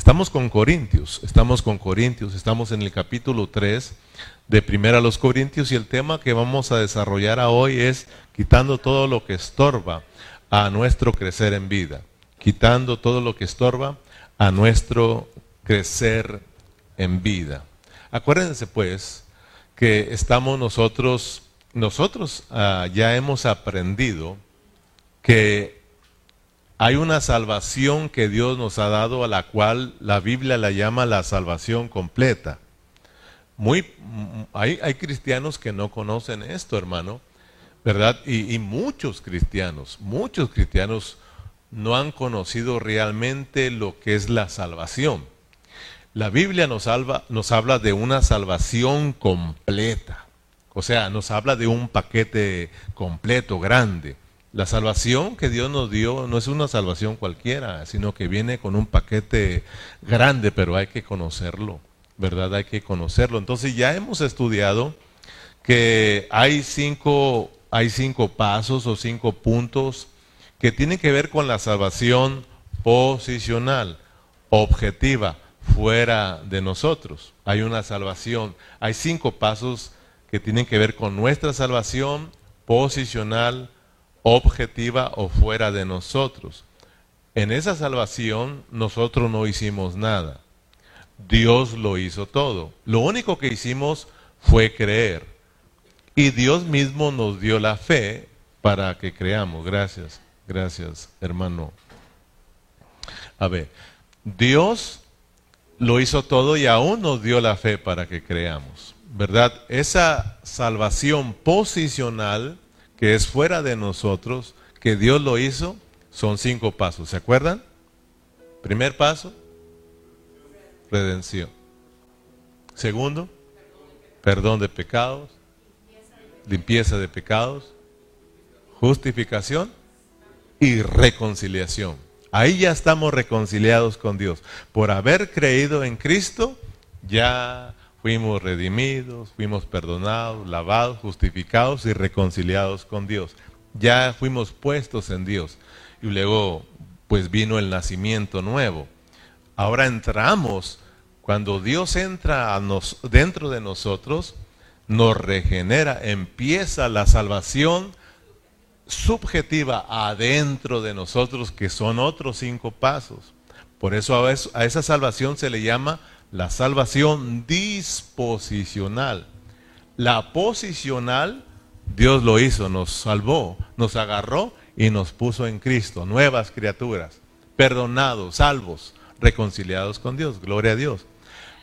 Estamos con Corintios, estamos con Corintios, estamos en el capítulo 3 de Primera a los Corintios y el tema que vamos a desarrollar hoy es quitando todo lo que estorba a nuestro crecer en vida, quitando todo lo que estorba a nuestro crecer en vida. Acuérdense pues que estamos nosotros, nosotros ah, ya hemos aprendido que hay una salvación que Dios nos ha dado a la cual la Biblia la llama la salvación completa. Muy, hay, hay cristianos que no conocen esto, hermano, ¿verdad? Y, muchos cristianos, muchos cristianos no han conocido realmente lo que es la salvación. La Biblia salva, nos habla de una salvación completa, o sea, nos habla de un paquete completo, grande. La salvación que Dios nos dio no es una salvación cualquiera, sino que viene con un paquete grande, pero hay que conocerlo, ¿verdad? Hay que conocerlo. Entonces ya hemos estudiado que hay cinco, hay cinco pasos o cinco puntos que tienen que ver con la salvación posicional, objetiva, fuera de nosotros. Hay una salvación, hay cinco pasos que tienen que ver con nuestra salvación posicional, objetiva o fuera de nosotros. En esa salvación nosotros no hicimos nada. Dios lo hizo todo. Lo único que hicimos fue creer. Y Dios mismo nos dio la fe para que creamos. Gracias, gracias, hermano. A ver, Dios lo hizo todo y aún nos dio la fe para que creamos. ¿Verdad? Esa salvación posicional que es fuera de nosotros, que Dios lo hizo, son cinco pasos. ¿Se acuerdan? Primer paso, redención. Segundo, perdón de pecados, limpieza de pecados, justificación y reconciliación. Ahí ya estamos reconciliados con Dios. Por haber creído en Cristo, ya Fuimos redimidos, fuimos perdonados, lavados, justificados y reconciliados con Dios. Ya fuimos puestos en Dios. Y luego, pues vino el nacimiento nuevo. Ahora entramos, cuando Dios entra a nos, dentro de nosotros, nos regenera, empieza la salvación subjetiva adentro de nosotros, que son otros cinco pasos. Por eso a esa salvación se le llama la salvación disposicional. La posicional, Dios lo hizo, nos salvó, nos agarró y nos puso en Cristo, nuevas criaturas, perdonados, salvos, reconciliados con Dios, gloria a Dios.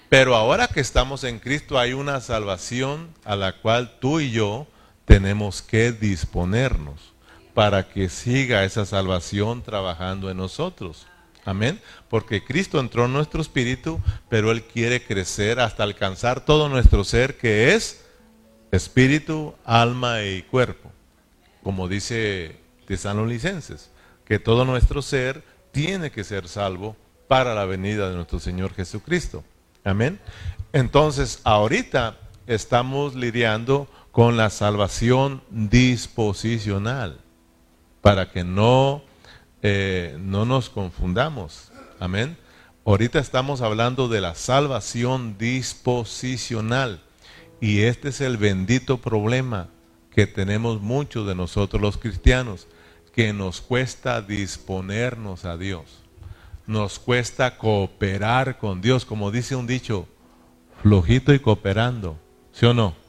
Pero ahora que estamos en Cristo hay una salvación a la cual tú y yo tenemos que disponernos para que siga esa salvación trabajando en nosotros. Amén. Porque Cristo entró en nuestro espíritu, pero Él quiere crecer hasta alcanzar todo nuestro ser que es espíritu, alma y cuerpo. Como dice Tesalonicenses, que todo nuestro ser tiene que ser salvo para la venida de nuestro Señor Jesucristo. Amén. Entonces, ahorita estamos lidiando con la salvación disposicional, para que no eh, no nos confundamos. Amén. Ahorita estamos hablando de la salvación disposicional. Y este es el bendito problema que tenemos muchos de nosotros los cristianos, que nos cuesta disponernos a Dios. Nos cuesta cooperar con Dios, como dice un dicho, flojito y cooperando. ¿Sí o no?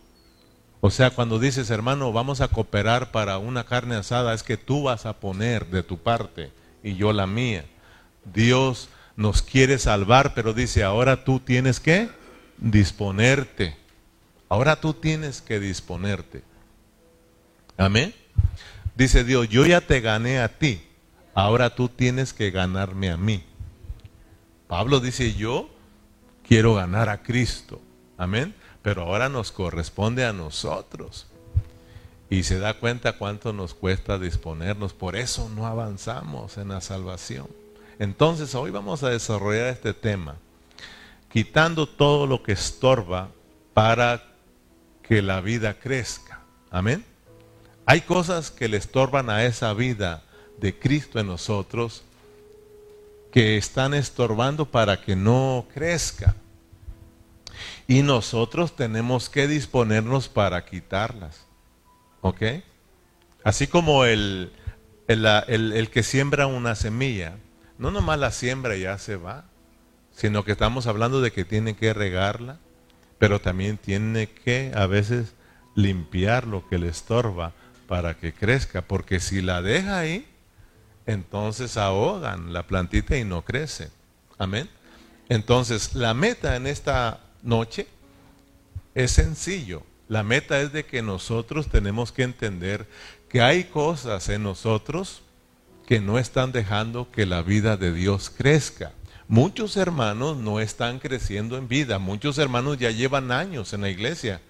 O sea, cuando dices, hermano, vamos a cooperar para una carne asada, es que tú vas a poner de tu parte y yo la mía. Dios nos quiere salvar, pero dice, ahora tú tienes que disponerte. Ahora tú tienes que disponerte. Amén. Dice Dios, yo ya te gané a ti, ahora tú tienes que ganarme a mí. Pablo dice, yo quiero ganar a Cristo. Amén pero ahora nos corresponde a nosotros. Y se da cuenta cuánto nos cuesta disponernos. Por eso no avanzamos en la salvación. Entonces hoy vamos a desarrollar este tema, quitando todo lo que estorba para que la vida crezca. Amén. Hay cosas que le estorban a esa vida de Cristo en nosotros que están estorbando para que no crezca. Y nosotros tenemos que disponernos para quitarlas. ¿Ok? Así como el, el, que siembra una semilla, no nomás la siembra y ya se va, sino que estamos hablando de que tiene que regarla, pero también tiene que a veces limpiar lo que le estorba para que crezca, porque si la deja ahí, entonces ahogan la plantita y no crece. Amén. Entonces, la meta en esta noche es sencillo. La meta es de que nosotros tenemos que entender que hay cosas en nosotros que no están dejando que la vida de Dios crezca. Muchos hermanos no están creciendo en vida, muchos hermanos ya llevan años en la iglesia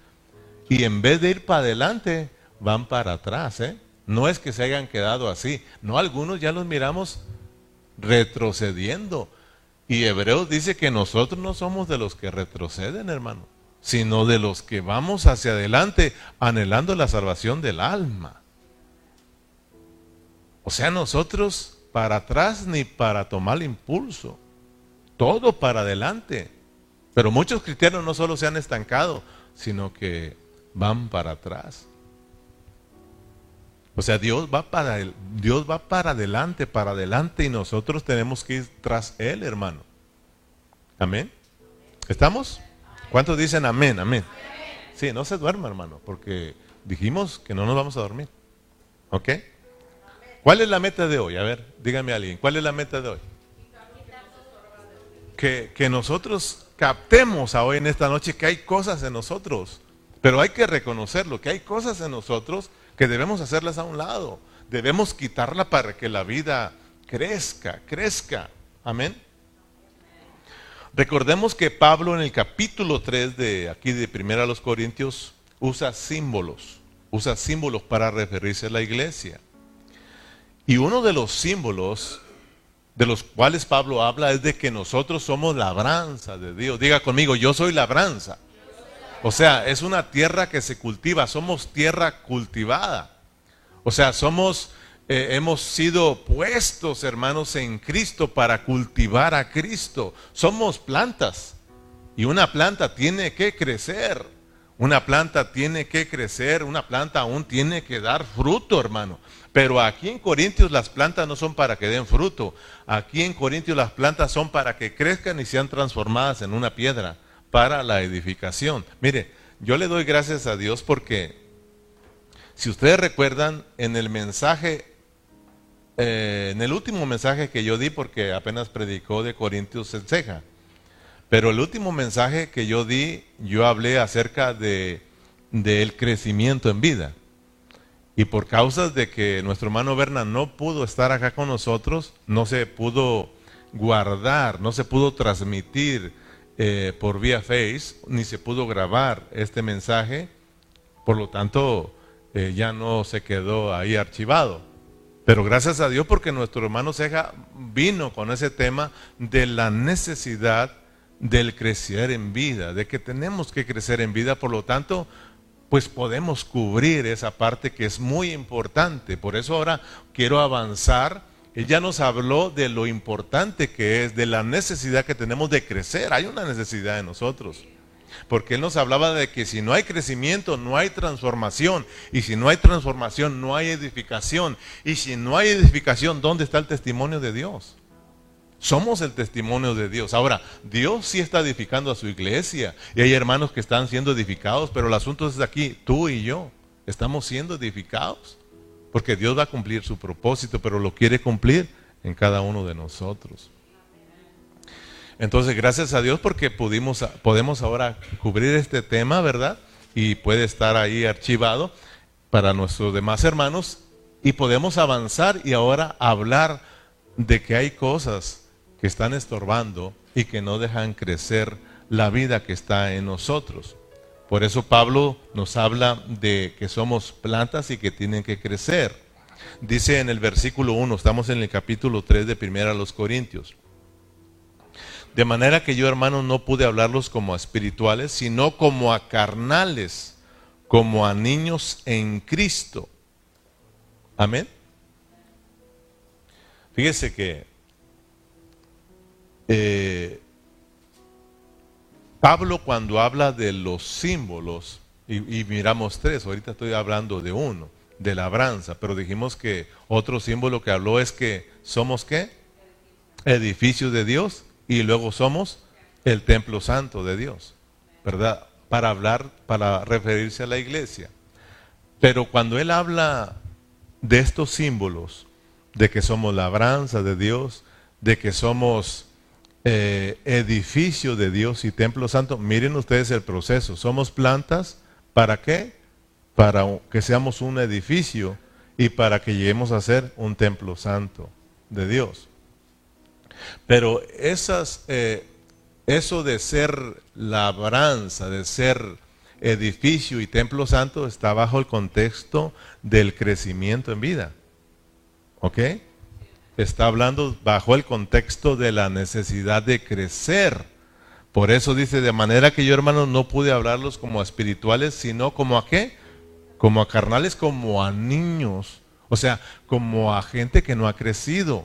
y en vez de ir para adelante, van para atrás. ¿eh? No es que se hayan quedado así, no, algunos ya los miramos retrocediendo. Y Hebreos dice que nosotros no somos de los que retroceden, hermano, sino de los que vamos hacia adelante anhelando la salvación del alma. O sea, nosotros para atrás ni para tomar impulso, todo para adelante. Pero muchos cristianos no solo se han estancado, sino que van para atrás. O sea, Dios va para Dios va para adelante, para adelante y nosotros tenemos que ir tras él, hermano. Amén. ¿Estamos? ¿Cuántos dicen amén? Amén. Sí, no se duerma, hermano, porque dijimos que no nos vamos a dormir. ¿Ok? ¿Cuál es la meta de hoy? A ver, dígame a alguien, ¿cuál es la meta de hoy? Que, que nosotros captemos hoy en esta noche que hay cosas en nosotros pero hay que reconocerlo, que hay cosas en nosotros que debemos hacerlas a un lado. Debemos quitarla para que la vida crezca, crezca. Amén. Recordemos que Pablo en el capítulo 3 de aquí de Primera a los Corintios usa símbolos, usa símbolos para referirse a la iglesia. Y uno de los símbolos de los cuales Pablo habla es de que nosotros somos labranza de Dios. Diga conmigo, yo soy labranza. O sea, es una tierra que se cultiva, somos tierra cultivada. O sea, somos, eh, hemos sido puestos, hermanos, en Cristo para cultivar a Cristo. Somos plantas y una planta tiene que crecer. Una planta tiene que crecer, una planta aún tiene que dar fruto, hermano. Pero aquí en Corintios las plantas no son para que den fruto. Aquí en Corintios las plantas son para que crezcan y sean transformadas en una piedra para la edificación. Mire, yo le doy gracias a Dios porque, si ustedes recuerdan, en el mensaje, eh, en el último mensaje que yo di, porque apenas predicó de Corintios en ceja, pero el último mensaje que yo di, yo hablé acerca de del crecimiento en vida. Y por causas de que nuestro hermano Berna no pudo estar acá con nosotros, no se pudo guardar, no se pudo transmitir eh, por vía Face, ni se pudo grabar este mensaje, por lo tanto eh, ya no se quedó ahí archivado. Pero gracias a Dios porque nuestro hermano Ceja vino con ese tema de la necesidad del crecer en vida, de que tenemos que crecer en vida, por lo tanto, pues podemos cubrir esa parte que es muy importante. Por eso ahora quiero avanzar él ya nos habló de lo importante que es, de la necesidad que tenemos de crecer. Hay una necesidad en nosotros. Porque Él nos hablaba de que si no hay crecimiento, no hay transformación. Y si no hay transformación, no hay edificación. Y si no hay edificación, ¿dónde está el testimonio de Dios? Somos el testimonio de Dios. Ahora, Dios sí está edificando a su iglesia. Y hay hermanos que están siendo edificados, pero el asunto es aquí, tú y yo, ¿estamos siendo edificados? Porque Dios va a cumplir su propósito, pero lo quiere cumplir en cada uno de nosotros. Entonces, gracias a Dios porque pudimos, podemos ahora cubrir este tema, ¿verdad? Y puede estar ahí archivado para nuestros demás hermanos y podemos avanzar y ahora hablar de que hay cosas que están estorbando y que no dejan crecer la vida que está en nosotros. Por eso Pablo nos habla de que somos plantas y que tienen que crecer. Dice en el versículo 1, estamos en el capítulo 3 de Primera a los Corintios. De manera que yo, hermanos, no pude hablarlos como a espirituales, sino como a carnales, como a niños en Cristo. Amén. Fíjese que eh, Pablo cuando habla de los símbolos, y, miramos tres, ahorita estoy hablando de uno, de labranza, pero dijimos que otro símbolo que habló es que somos qué? Edificio de Dios y luego somos el templo santo de Dios, ¿verdad? Para hablar, para referirse a la iglesia. Pero cuando él habla de estos símbolos, de que somos labranza de Dios, de que somos eh, edificio de Dios y templo santo, miren ustedes el proceso. Somos plantas, ¿para qué? Para que seamos un edificio y para que lleguemos a ser un templo santo de Dios. Pero eh, eso de ser labranza, de ser edificio y templo santo está bajo el contexto del crecimiento en vida. ¿Ok? Está hablando bajo el contexto de la necesidad de crecer. Por eso dice, de manera que yo hermanos no pude hablarlos como a espirituales, sino como a qué? Como a carnales, como a niños. O sea, como a gente que no ha crecido,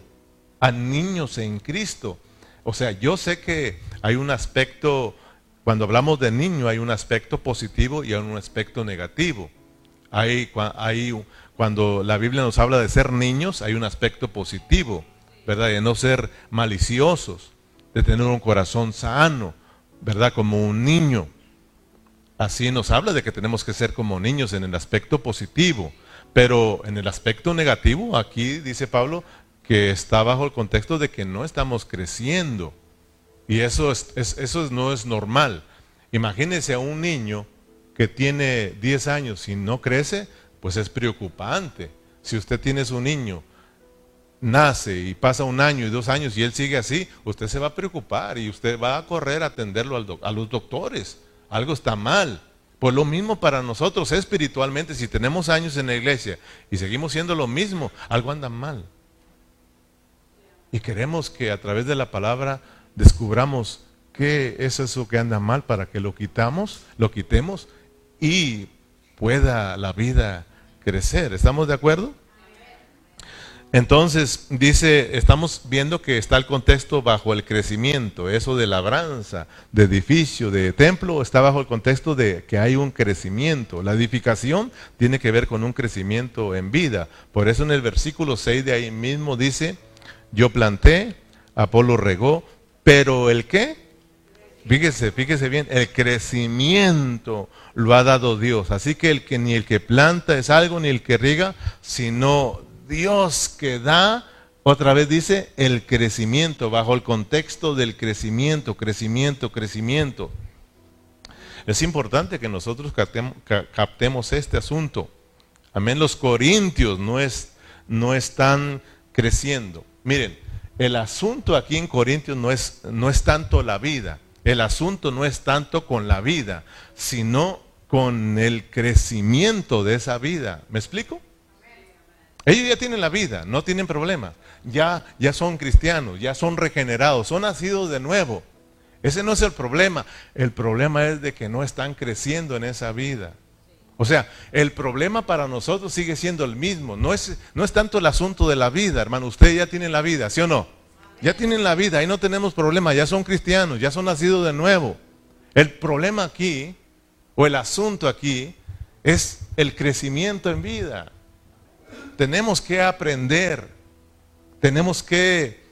a niños en Cristo. O sea, yo sé que hay un aspecto cuando hablamos de niño hay un aspecto positivo y hay un aspecto negativo. Hay, hay, cuando la Biblia nos habla de ser niños, hay un aspecto positivo, ¿verdad? De no ser maliciosos, de tener un corazón sano, ¿verdad? Como un niño. Así nos habla de que tenemos que ser como niños en el aspecto positivo. Pero en el aspecto negativo, aquí dice Pablo que está bajo el contexto de que no estamos creciendo. Y eso, es, eso no es normal. Imagínese a un niño que tiene 10 años y no crece, pues es preocupante. Si usted tiene su niño, nace y pasa un año y dos años y él sigue así, usted se va a preocupar y usted va a correr a atenderlo a los doctores. Algo está mal. Pues lo mismo para nosotros espiritualmente, si tenemos años en la iglesia y seguimos siendo lo mismo, algo anda mal. Y queremos que a través de la palabra descubramos qué es eso que anda mal para que lo quitamos, lo quitemos y pueda la vida crecer. ¿Estamos de acuerdo? Entonces, dice, estamos viendo que está el contexto bajo el crecimiento, eso de labranza, de edificio, de templo, está bajo el contexto de que hay un crecimiento. La edificación tiene que ver con un crecimiento en vida. Por eso en el versículo 6 de ahí mismo dice, yo planté, Apolo regó, pero el qué? Fíjese, fíjese bien, el crecimiento lo ha dado Dios. Así que el que ni el que planta es algo, ni el que riega, sino Dios que da, otra vez dice, el crecimiento, bajo el contexto del crecimiento, crecimiento, crecimiento. Es importante que nosotros captemos, este asunto. Amén, los corintios no, es, no están creciendo. Miren, el asunto aquí en Corintios no es, no es tanto la vida, el asunto no es tanto con la vida, sino con el crecimiento de esa vida. ¿Me explico? Ellos ya tienen la vida, no tienen problemas. Ya, ya son cristianos, ya son regenerados, son nacidos de nuevo. Ese no es el problema. El problema es de que no están creciendo en esa vida. O sea, el problema para nosotros sigue siendo el mismo. No es, no es tanto el asunto de la vida, hermano. Ustedes ya tienen la vida, ¿sí o no? Ya tienen la vida, ahí no tenemos problema. Ya son cristianos, ya son nacidos de nuevo. El problema aquí, o el asunto aquí, es el crecimiento en vida. Tenemos que aprender, tenemos que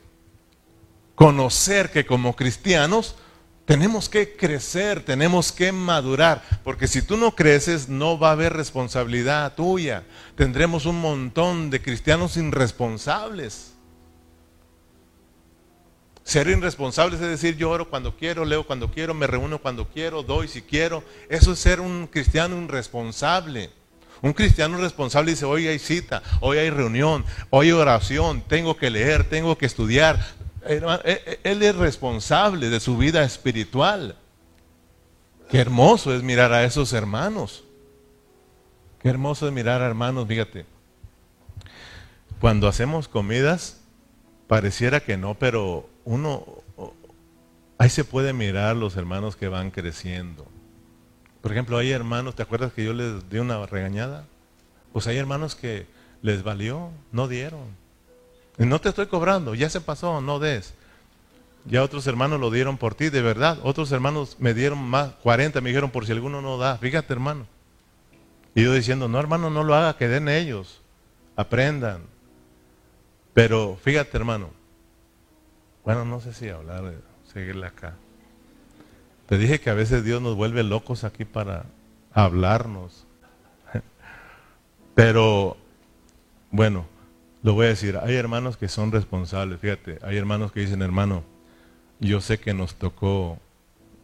conocer que como cristianos tenemos que crecer, tenemos que madurar, porque si tú no creces no va a haber responsabilidad tuya. Tendremos un montón de cristianos irresponsables. Ser irresponsable es decir, yo oro cuando quiero, leo cuando quiero, me reúno cuando quiero, doy si quiero. Eso es ser un cristiano irresponsable. Un cristiano responsable dice, hoy hay cita, hoy hay reunión, hoy hay oración, tengo que leer, tengo que estudiar, e, e, él es responsable de su vida espiritual. Qué hermoso es mirar a esos hermanos. Qué hermoso es mirar a hermanos, fíjate. Cuando hacemos comidas, pareciera que no, pero uno, ahí se puede mirar los hermanos que van creciendo. Por ejemplo, hay hermanos, ¿te acuerdas que yo les di una regañada? Pues hay hermanos que les valió, no dieron. No te estoy cobrando, ya se pasó, no des. Ya otros hermanos lo dieron por ti, de verdad. Otros hermanos me dieron más, 40, me dijeron por si alguno no da. Fíjate, hermano. Y yo diciendo, no, hermano, no lo haga, que den ellos. Aprendan. Pero fíjate, hermano. Bueno, no sé si hablar, seguirle acá. Te dije que a veces Dios nos vuelve locos aquí para hablarnos. Pero, bueno, lo voy a decir. Hay hermanos que son responsables. Fíjate, hay hermanos que dicen, hermano, yo sé que nos tocó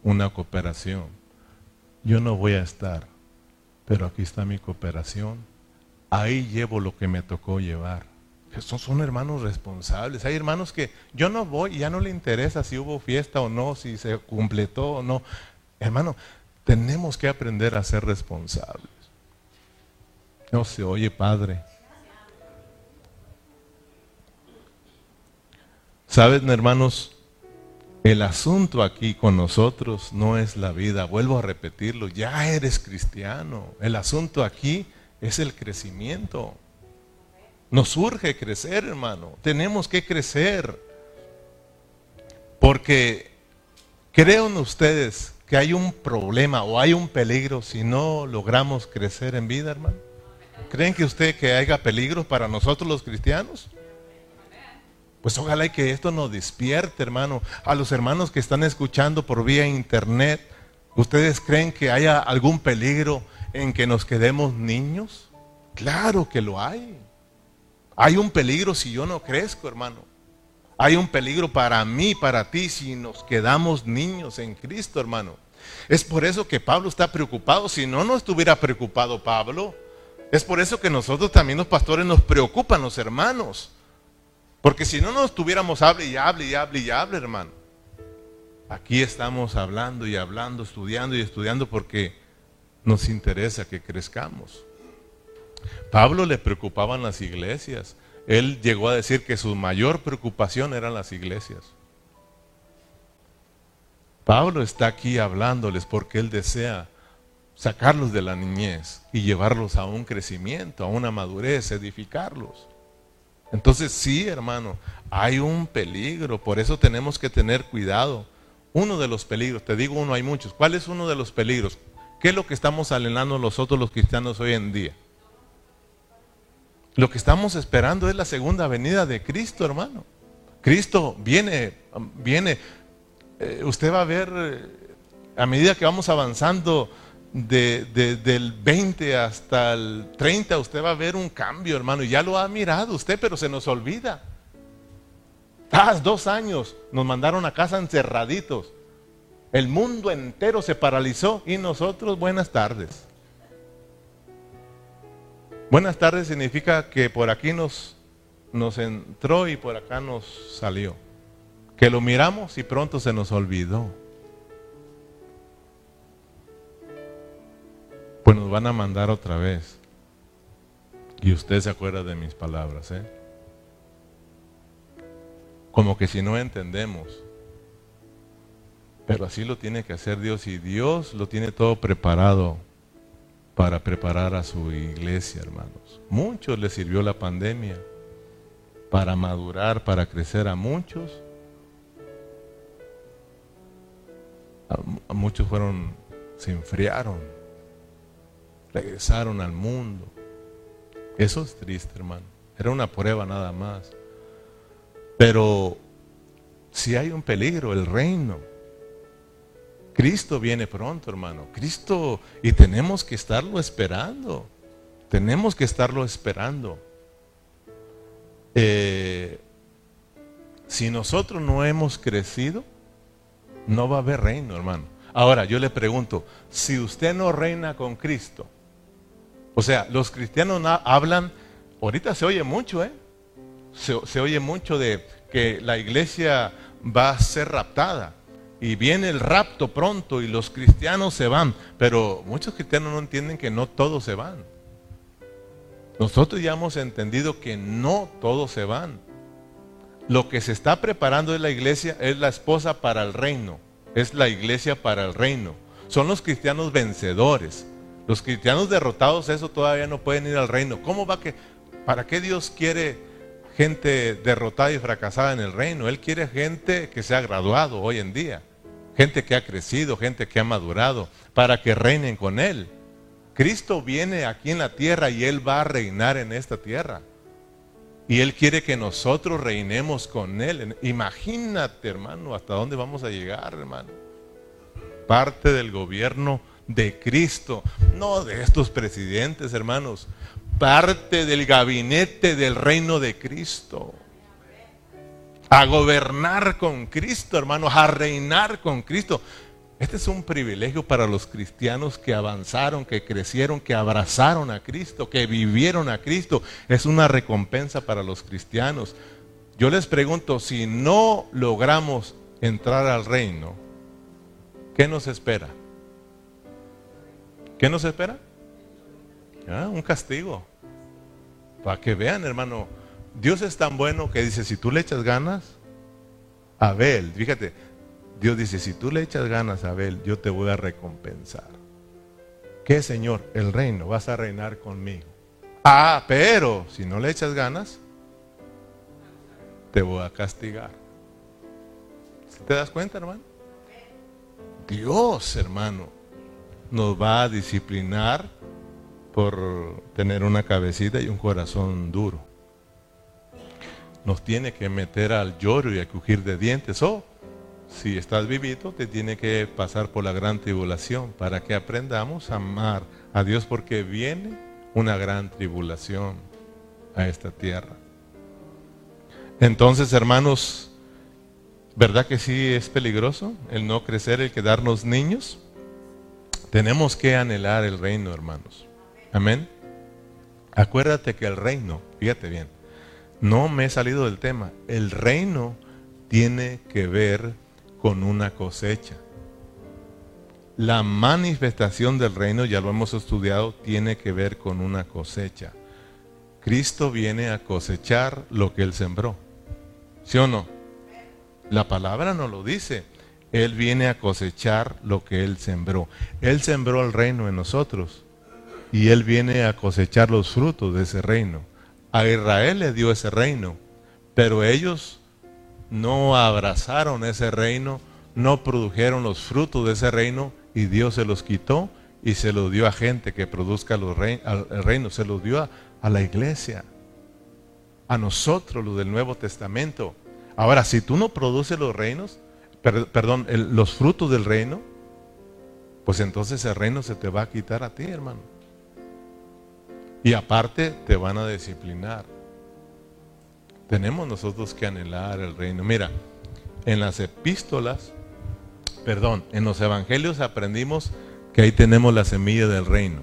una cooperación. Yo no voy a estar, pero aquí está mi cooperación. Ahí llevo lo que me tocó llevar. Esos son hermanos responsables. Hay hermanos que yo no voy, ya no le interesa si hubo fiesta o no, si se completó o no. Hermano, tenemos que aprender a ser responsables. No se oye, Padre. ¿Saben, hermanos? El asunto aquí con nosotros no es la vida, vuelvo a repetirlo, ya eres cristiano. El asunto aquí es el crecimiento. Nos urge crecer, hermano. Tenemos que crecer. Porque creen ustedes que hay un problema o hay un peligro si no logramos crecer en vida, hermano. ¿Creen que usted que haya peligro para nosotros los cristianos? Pues ojalá que esto nos despierte, hermano. A los hermanos que están escuchando por vía internet, ¿ustedes creen que haya algún peligro en que nos quedemos niños? Claro que lo hay. Hay un peligro si yo no crezco, hermano. Hay un peligro para mí, para ti, si nos quedamos niños en Cristo, hermano. Es por eso que Pablo está preocupado. Si no, no estuviera preocupado Pablo. Es por eso que nosotros también los pastores nos preocupan los hermanos. Porque si no nos tuviéramos hable y hable y hable y hable, hermano. Aquí estamos hablando y hablando, estudiando y estudiando porque nos interesa que crezcamos. Pablo le preocupaban las iglesias. Él llegó a decir que su mayor preocupación eran las iglesias. Pablo está aquí hablándoles porque él desea sacarlos de la niñez y llevarlos a un crecimiento, a una madurez, edificarlos. Entonces sí, hermano, hay un peligro, por eso tenemos que tener cuidado. Uno de los peligros, te digo uno, hay muchos. ¿Cuál es uno de los peligros? ¿Qué es lo que estamos alenando nosotros los cristianos hoy en día? Lo que estamos esperando es la segunda venida de Cristo, hermano. Cristo viene, viene. Eh, usted va a ver, eh, a medida que vamos avanzando, de, del 20 hasta el 30 usted va a ver un cambio, hermano. Ya lo ha mirado usted, pero se nos olvida. Ah, dos años nos mandaron a casa encerraditos. El mundo entero se paralizó y nosotros buenas tardes. Buenas tardes significa que por aquí nos, nos entró y por acá nos salió. Que lo miramos y pronto se nos olvidó. pues nos van a mandar otra vez. Y usted se acuerda de mis palabras, ¿eh? Como que si no entendemos. Pero así lo tiene que hacer Dios y Dios lo tiene todo preparado para preparar a su iglesia, hermanos. Muchos le sirvió la pandemia para madurar, para crecer a muchos. A, muchos fueron, se enfriaron regresaron al mundo. Eso es triste, hermano. Era una prueba nada más. Pero si hay un peligro, el reino. Cristo viene pronto, hermano. Cristo, y tenemos que estarlo esperando. Tenemos que estarlo esperando. Eh, si nosotros no hemos crecido, no va a haber reino, hermano. Ahora, yo le pregunto, si usted no reina con Cristo, o sea, los cristianos hablan, ahorita se oye mucho, ¿eh? Se, oye mucho de que la iglesia va a ser raptada y viene el rapto pronto y los cristianos se van, pero muchos cristianos no entienden que no todos se van. Nosotros ya hemos entendido que no todos se van. Lo que se está preparando en la iglesia es la esposa para el reino, es la iglesia para el reino. Son los cristianos vencedores. Los cristianos derrotados, eso todavía no pueden ir al reino. ¿Cómo va que, para qué Dios quiere gente derrotada y fracasada en el reino. Él quiere gente que se ha graduado hoy en día. Gente que ha crecido, gente que ha madurado, para que reinen con Él. Cristo viene aquí en la tierra y Él va a reinar en esta tierra. Y Él quiere que nosotros reinemos con Él. Imagínate, hermano, hasta dónde vamos a llegar, hermano. Parte del gobierno de Cristo, no de estos presidentes, hermanos. Parte del gabinete del reino de Cristo. A gobernar con Cristo, hermanos, a reinar con Cristo. Este es un privilegio para los cristianos que avanzaron, que crecieron, que abrazaron a Cristo, que vivieron a Cristo. Es una recompensa para los cristianos. Yo les pregunto, si no logramos entrar al reino, ¿qué nos espera? ¿Qué nos espera? Ah, un castigo. Para que vean, hermano, Dios es tan bueno que dice, si tú le echas ganas, Abel, fíjate, Dios dice, si tú le echas ganas Abel, yo te voy a recompensar. ¿Qué, Señor? El reino, vas a reinar conmigo. Ah, pero si no le echas ganas, te voy a castigar. ¿Te das cuenta, hermano? Dios, hermano, nos va a disciplinar por tener una cabecita y un corazón duro. Nos tiene que meter al lloro y a crujir de dientes. Oh, si estás vivito, te tiene que pasar por la gran tribulación para que aprendamos a amar a Dios porque viene una gran tribulación a esta tierra. Entonces, hermanos, ¿verdad que sí es peligroso el no crecer, el quedarnos niños? Tenemos que anhelar el reino, hermanos. Amén. Acuérdate que el reino, fíjate bien, no me he salido del tema, el reino tiene que ver con una cosecha. La manifestación del reino, ya lo hemos estudiado, tiene que ver con una cosecha. Cristo viene a cosechar lo que Él sembró. ¿Sí o no? La palabra no lo dice. Él viene a cosechar lo que Él sembró. Él sembró el reino en nosotros y Él viene a cosechar los frutos de ese reino. A Israel le dio ese reino, pero ellos no abrazaron ese reino, no produjeron los frutos de ese reino y Dios se los quitó y se los dio a gente que produzca los el reino, se los dio a, la iglesia, a nosotros, los del Nuevo Testamento. Ahora, si tú no produces los reinos, perdón, los frutos del reino, pues entonces el reino se te va a quitar a ti, hermano. Y aparte te van a disciplinar. Tenemos nosotros que anhelar el reino. Mira, en las epístolas, perdón, en los evangelios aprendimos que ahí tenemos la semilla del reino.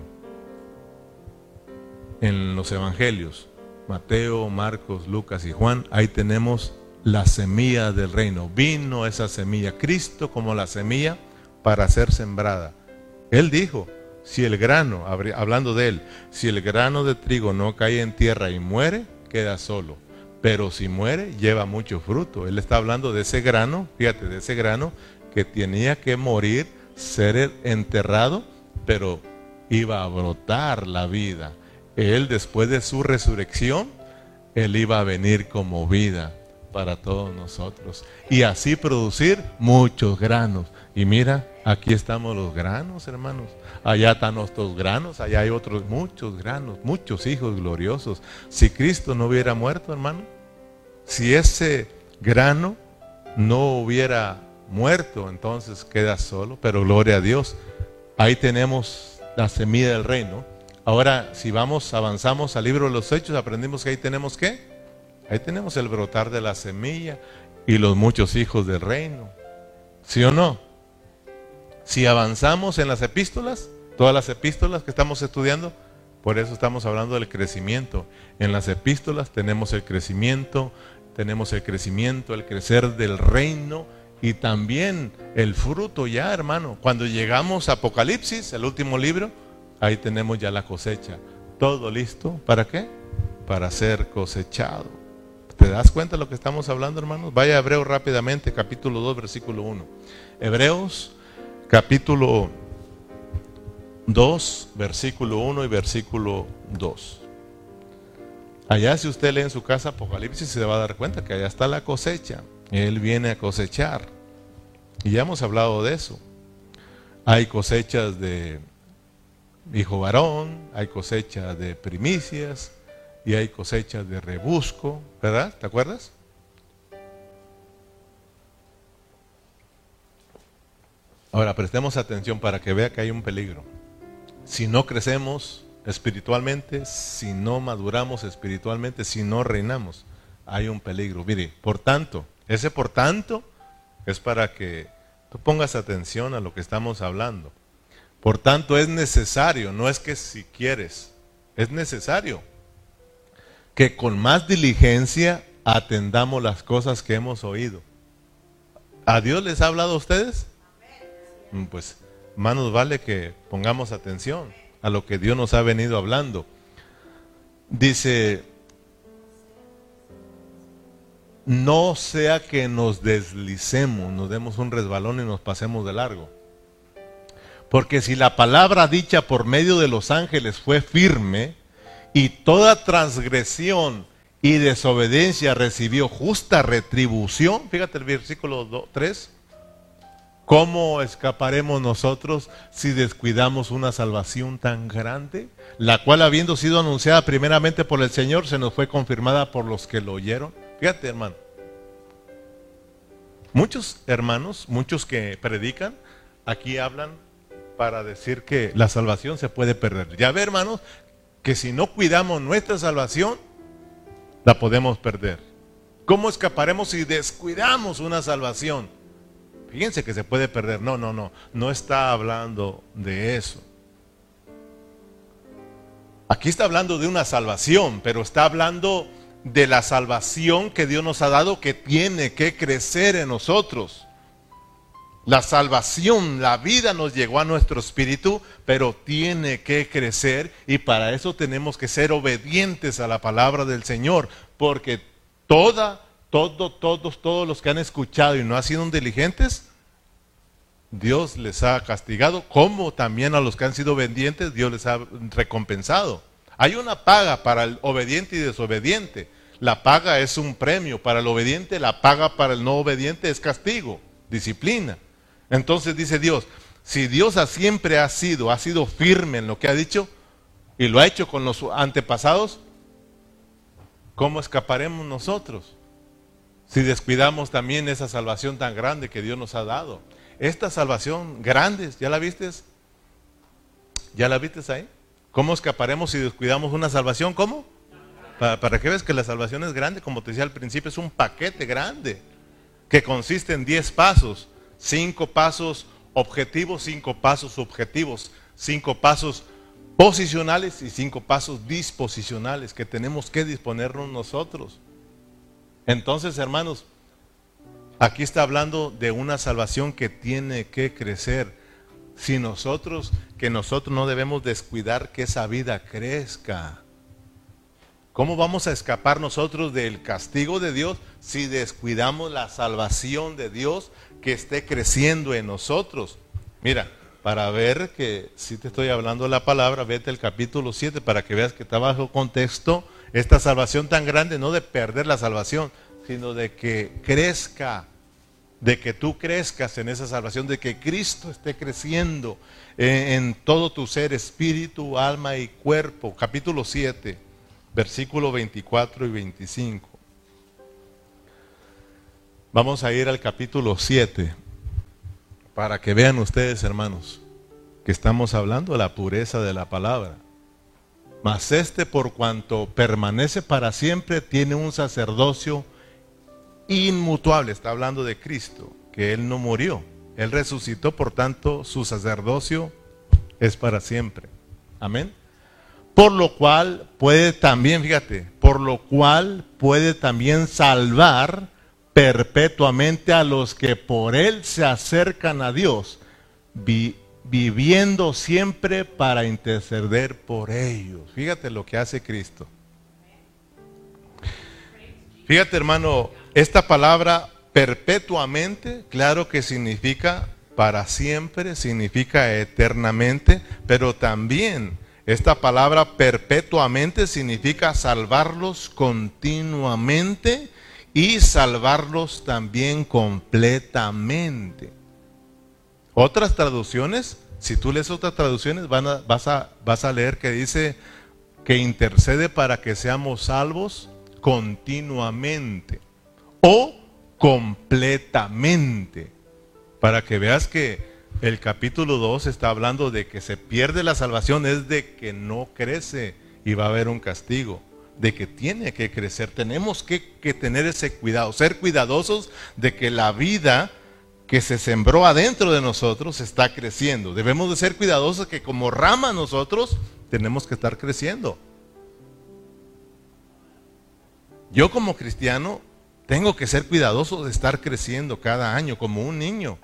En los evangelios, Mateo, Marcos, Lucas y Juan, ahí tenemos la semilla del reino. Vino esa semilla, Cristo como la semilla para ser sembrada. Él dijo, si el grano, hablando de él, si el grano de trigo no cae en tierra y muere, queda solo pero si muere lleva mucho fruto. Él está hablando de ese grano, fíjate, de ese grano que tenía que morir, ser enterrado, pero iba a brotar la vida. Él después de su resurrección, él iba a venir como vida para todos nosotros y así producir muchos granos. Y mira, aquí estamos los granos, hermanos. Allá están nuestros granos, allá hay otros muchos granos, muchos hijos gloriosos. Si Cristo no hubiera muerto, hermano, si ese grano no hubiera muerto, entonces queda solo, pero gloria a Dios. Ahí tenemos la semilla del reino. Ahora, si vamos, avanzamos al libro de los Hechos, aprendimos que ahí tenemos qué? Ahí tenemos el brotar de la semilla y los muchos hijos del reino. ¿Sí o no? Si avanzamos en las epístolas, todas las epístolas que estamos estudiando, por eso estamos hablando del crecimiento. En las epístolas tenemos el crecimiento, tenemos el crecimiento, el crecer del reino y también el fruto ya, hermano. Cuando llegamos a Apocalipsis, el último libro, ahí tenemos ya la cosecha. Todo listo, ¿para qué? Para ser cosechado. ¿Te das cuenta de lo que estamos hablando, hermanos? Vaya a Hebreos rápidamente, capítulo 2, versículo 1. Hebreos, capítulo 2, versículo 1 y versículo 2. Allá si usted lee en su casa Apocalipsis se va a dar cuenta que allá está la cosecha. Él viene a cosechar. Y ya hemos hablado de eso. Hay cosechas de hijo varón, hay cosechas de primicias y hay cosechas de rebusco, ¿verdad? ¿Te acuerdas? Ahora prestemos atención para que vea que hay un peligro. Si no crecemos espiritualmente, si no maduramos espiritualmente, si no reinamos, hay un peligro. Mire, por tanto, ese por tanto es para que tú pongas atención a lo que estamos hablando. Por tanto, es necesario, no es que si quieres, es necesario que con más diligencia atendamos las cosas que hemos oído. ¿A Dios les ha hablado a ustedes? Mm, pues más vale que pongamos atención a lo que Dios nos ha venido hablando. Dice, no sea que nos deslicemos, nos demos un resbalón y nos pasemos de largo. Porque si la palabra dicha por medio de los ángeles fue firme y toda transgresión y desobediencia recibió justa retribución, fíjate el versículo 3, ¿Cómo escaparemos nosotros si descuidamos una salvación tan grande? La cual habiendo sido anunciada primeramente por el Señor, se nos fue confirmada por los que lo oyeron. Fíjate, hermano. Muchos hermanos, muchos que predican, aquí hablan para decir que la salvación se puede perder. Ya ve, hermanos, que si no cuidamos nuestra salvación, la podemos perder. ¿Cómo escaparemos si descuidamos una salvación? Fíjense que se puede perder. No, no, no. No está hablando de eso. Aquí está hablando de una salvación, pero está hablando de la salvación que Dios nos ha dado que tiene que crecer en nosotros. La salvación, la vida nos llegó a nuestro espíritu, pero tiene que crecer y para eso tenemos que ser obedientes a la palabra del Señor, porque toda todos, todos, todos los que han escuchado y no han sido diligentes, Dios les ha castigado, como también a los que han sido obedientes, Dios les ha recompensado. Hay una paga para el obediente y desobediente. La paga es un premio para el obediente, la paga para el no obediente es castigo, disciplina. Entonces dice Dios, si Dios siempre ha sido, ha sido firme en lo que ha dicho y lo ha hecho con los antepasados, ¿cómo escaparemos nosotros? Si descuidamos también esa salvación tan grande que Dios nos ha dado. Esta salvación grande, ¿ya la viste? ¿Ya la viste ahí? ¿Cómo escaparemos si descuidamos una salvación? ¿Cómo? Para, para que que la salvación es grande, como te decía al principio, es un paquete grande que consiste en 10 pasos, 5 pasos objetivos, 5 pasos subjetivos, 5 pasos posicionales y 5 pasos disposicionales que tenemos que disponernos nosotros. Entonces, hermanos, aquí está hablando de una salvación que tiene que crecer. Si nosotros, que nosotros no debemos descuidar que esa vida crezca. ¿Cómo vamos a escapar nosotros del castigo de Dios si descuidamos la salvación de Dios que esté creciendo en nosotros? Mira, para ver que si te estoy hablando la palabra, vete al capítulo 7 para que veas que está bajo contexto esta salvación tan grande, no de perder la salvación, sino de que crezca, de que tú crezcas en esa salvación, de que Cristo esté creciendo en, todo tu ser, espíritu, alma y cuerpo. Capítulo 7, versículo 24 y 25. Vamos a ir al capítulo 7 para que vean ustedes, hermanos, que estamos hablando de la pureza de la palabra. Mas este, por cuanto permanece para siempre, tiene un sacerdocio inmutable. Está hablando de Cristo, que Él no murió. Él resucitó, por tanto, su sacerdocio es para siempre. Amén. Por lo cual puede también, fíjate, por lo cual puede también salvar perpetuamente a los que por Él se acercan a Dios viviendo siempre para interceder por ellos. Fíjate lo que hace Cristo. Fíjate hermano, esta palabra perpetuamente, claro que significa para siempre, significa eternamente, pero también Esta palabra perpetuamente significa salvarlos continuamente y salvarlos también completamente. Otras traducciones, si tú lees otras traducciones, vas, a, vas a leer que dice que intercede para que seamos salvos continuamente o completamente. Para que veas que el capítulo 2 está hablando de que se pierde la salvación, es de que no crece y va a haber un castigo de que tiene que crecer. Tenemos que, tener ese cuidado, ser cuidadosos de que la vida que se sembró adentro de nosotros está creciendo. Debemos de ser cuidadosos que como rama nosotros tenemos que estar creciendo. Yo como cristiano tengo que ser cuidadoso de estar creciendo cada año como un niño,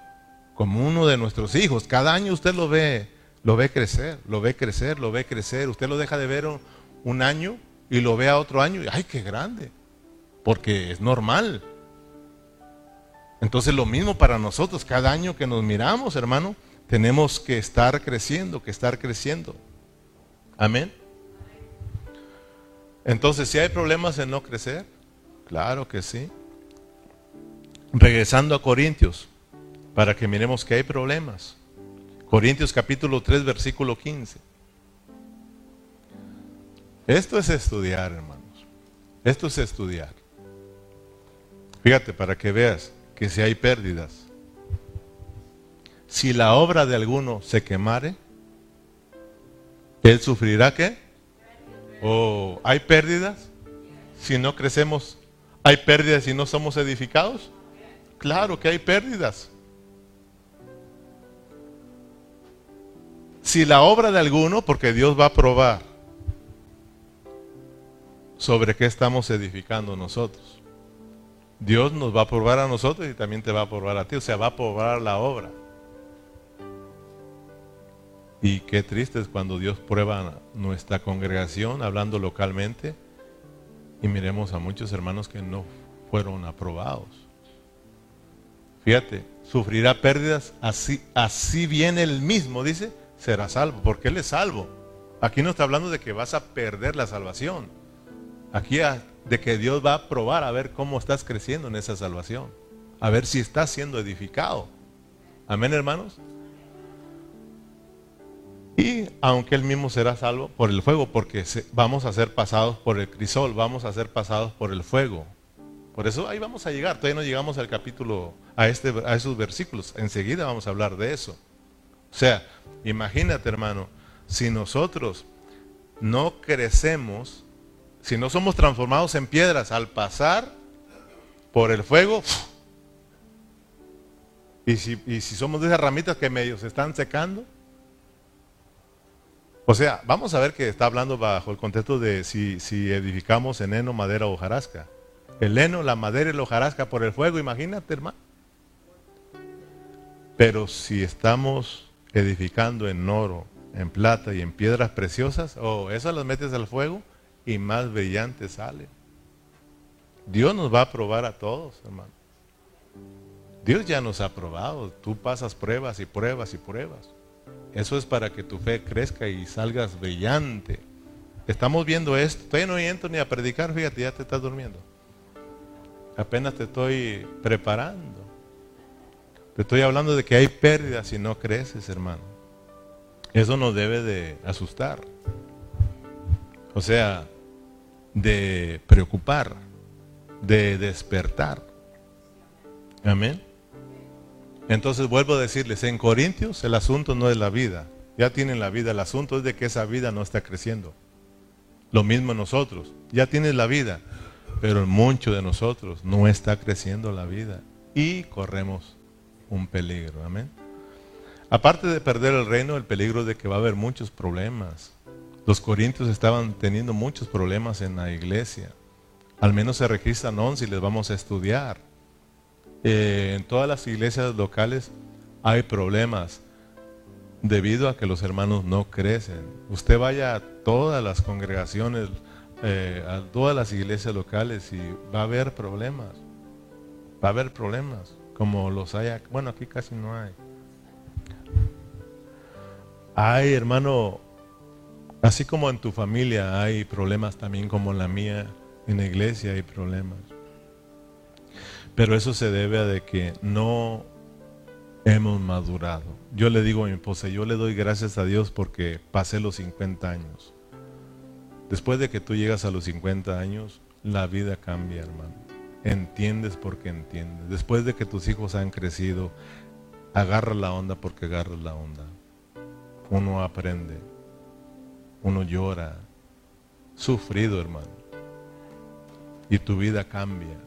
como uno de nuestros hijos. Cada año usted lo ve, lo ve crecer, lo ve crecer, lo ve crecer. Usted lo deja de ver un año y lo vea otro año y ¡ay, qué grande! Porque es normal. Entonces lo mismo para nosotros, cada año que nos miramos, hermano, tenemos que estar creciendo, que estar creciendo. Amén. Entonces, si hay problemas en no crecer, claro que sí. Regresando a Corintios, para que miremos que hay problemas. Corintios capítulo 3, versículo 15. Esto es estudiar, hermanos. Esto es estudiar. Fíjate, para que veas que si hay pérdidas, si la obra de alguno se quemare, él sufrirá qué? ¿O hay pérdidas si no crecemos? ¿Hay pérdidas si no somos edificados? Claro que hay pérdidas. Si la obra de alguno, porque Dios va a probar sobre qué estamos edificando nosotros. Dios nos va a probar a nosotros y también te va a probar a ti, o sea, va a probar la obra. Y qué triste es cuando Dios prueba nuestra congregación hablando localmente y miremos a muchos hermanos que no fueron aprobados. Fíjate, sufrirá pérdidas, así, así viene el mismo, dice, será salvo, porque Él es salvo. Aquí no está hablando de que vas a perder la salvación. Aquí de que Dios va a probar a ver cómo estás creciendo en esa salvación. A ver si estás siendo edificado. Amén, hermanos. Y aunque Él mismo será salvo por el fuego, porque vamos a ser pasados por el crisol, vamos a ser pasados por el fuego. Por eso ahí vamos a llegar. Todavía no llegamos al capítulo, a, este, a esos versículos. Enseguida vamos a hablar de eso. O sea, imagínate, hermano, si nosotros no crecemos si no somos transformados en piedras al pasar por el fuego, y si, somos de esas ramitas que medio se están secando, o sea, vamos a ver que está hablando bajo el contexto de si, si edificamos en heno, madera o hojarasca. El heno, la madera y la hojarasca por el fuego, imagínate, hermano. Pero si estamos edificando en oro, en plata y en piedras preciosas, o oh, esas las metes al fuego, y más brillante sale. Dios nos va a probar a todos, hermano. Dios ya nos ha probado. Tú pasas pruebas y pruebas y pruebas. Eso es para que tu fe crezca y salgas brillante. Estamos viendo esto. Todavía no entro ni a predicar, fíjate, ya te estás durmiendo. Apenas te estoy preparando. Te estoy hablando de que hay pérdidas si no creces, hermano. Eso nos debe de asustar. O sea, de preocupar, de despertar. Amén. Entonces vuelvo a decirles, en Corintios el asunto no es la vida, ya tienen la vida, el asunto es de que esa vida no está creciendo. Lo mismo nosotros, ya tienes la vida, pero mucho de nosotros no está creciendo la vida y corremos un peligro. Amén. Aparte de perder el reino, el peligro de que va a haber muchos problemas, los corintios estaban teniendo muchos problemas en la iglesia. Al menos se registran 11 y les vamos a estudiar. Eh, en todas las iglesias locales hay problemas debido a que los hermanos no crecen. Usted vaya a todas las congregaciones, eh, a todas las iglesias locales y va a haber problemas. Va a haber problemas, como los hay. Bueno, aquí casi no hay. Hay, hermano, Así como en tu familia hay problemas, también como en la mía, en la iglesia hay problemas. Pero eso se debe a que no hemos madurado. Yo le digo a mi esposa, yo le doy gracias a Dios porque pasé los 50 años. Después de que tú llegas a los 50 años, la vida cambia, hermano. Entiendes porque entiendes. Después de que tus hijos han crecido, agarra la onda porque agarras la onda. Uno aprende, uno llora, sufrido, hermano. Y tu vida cambia.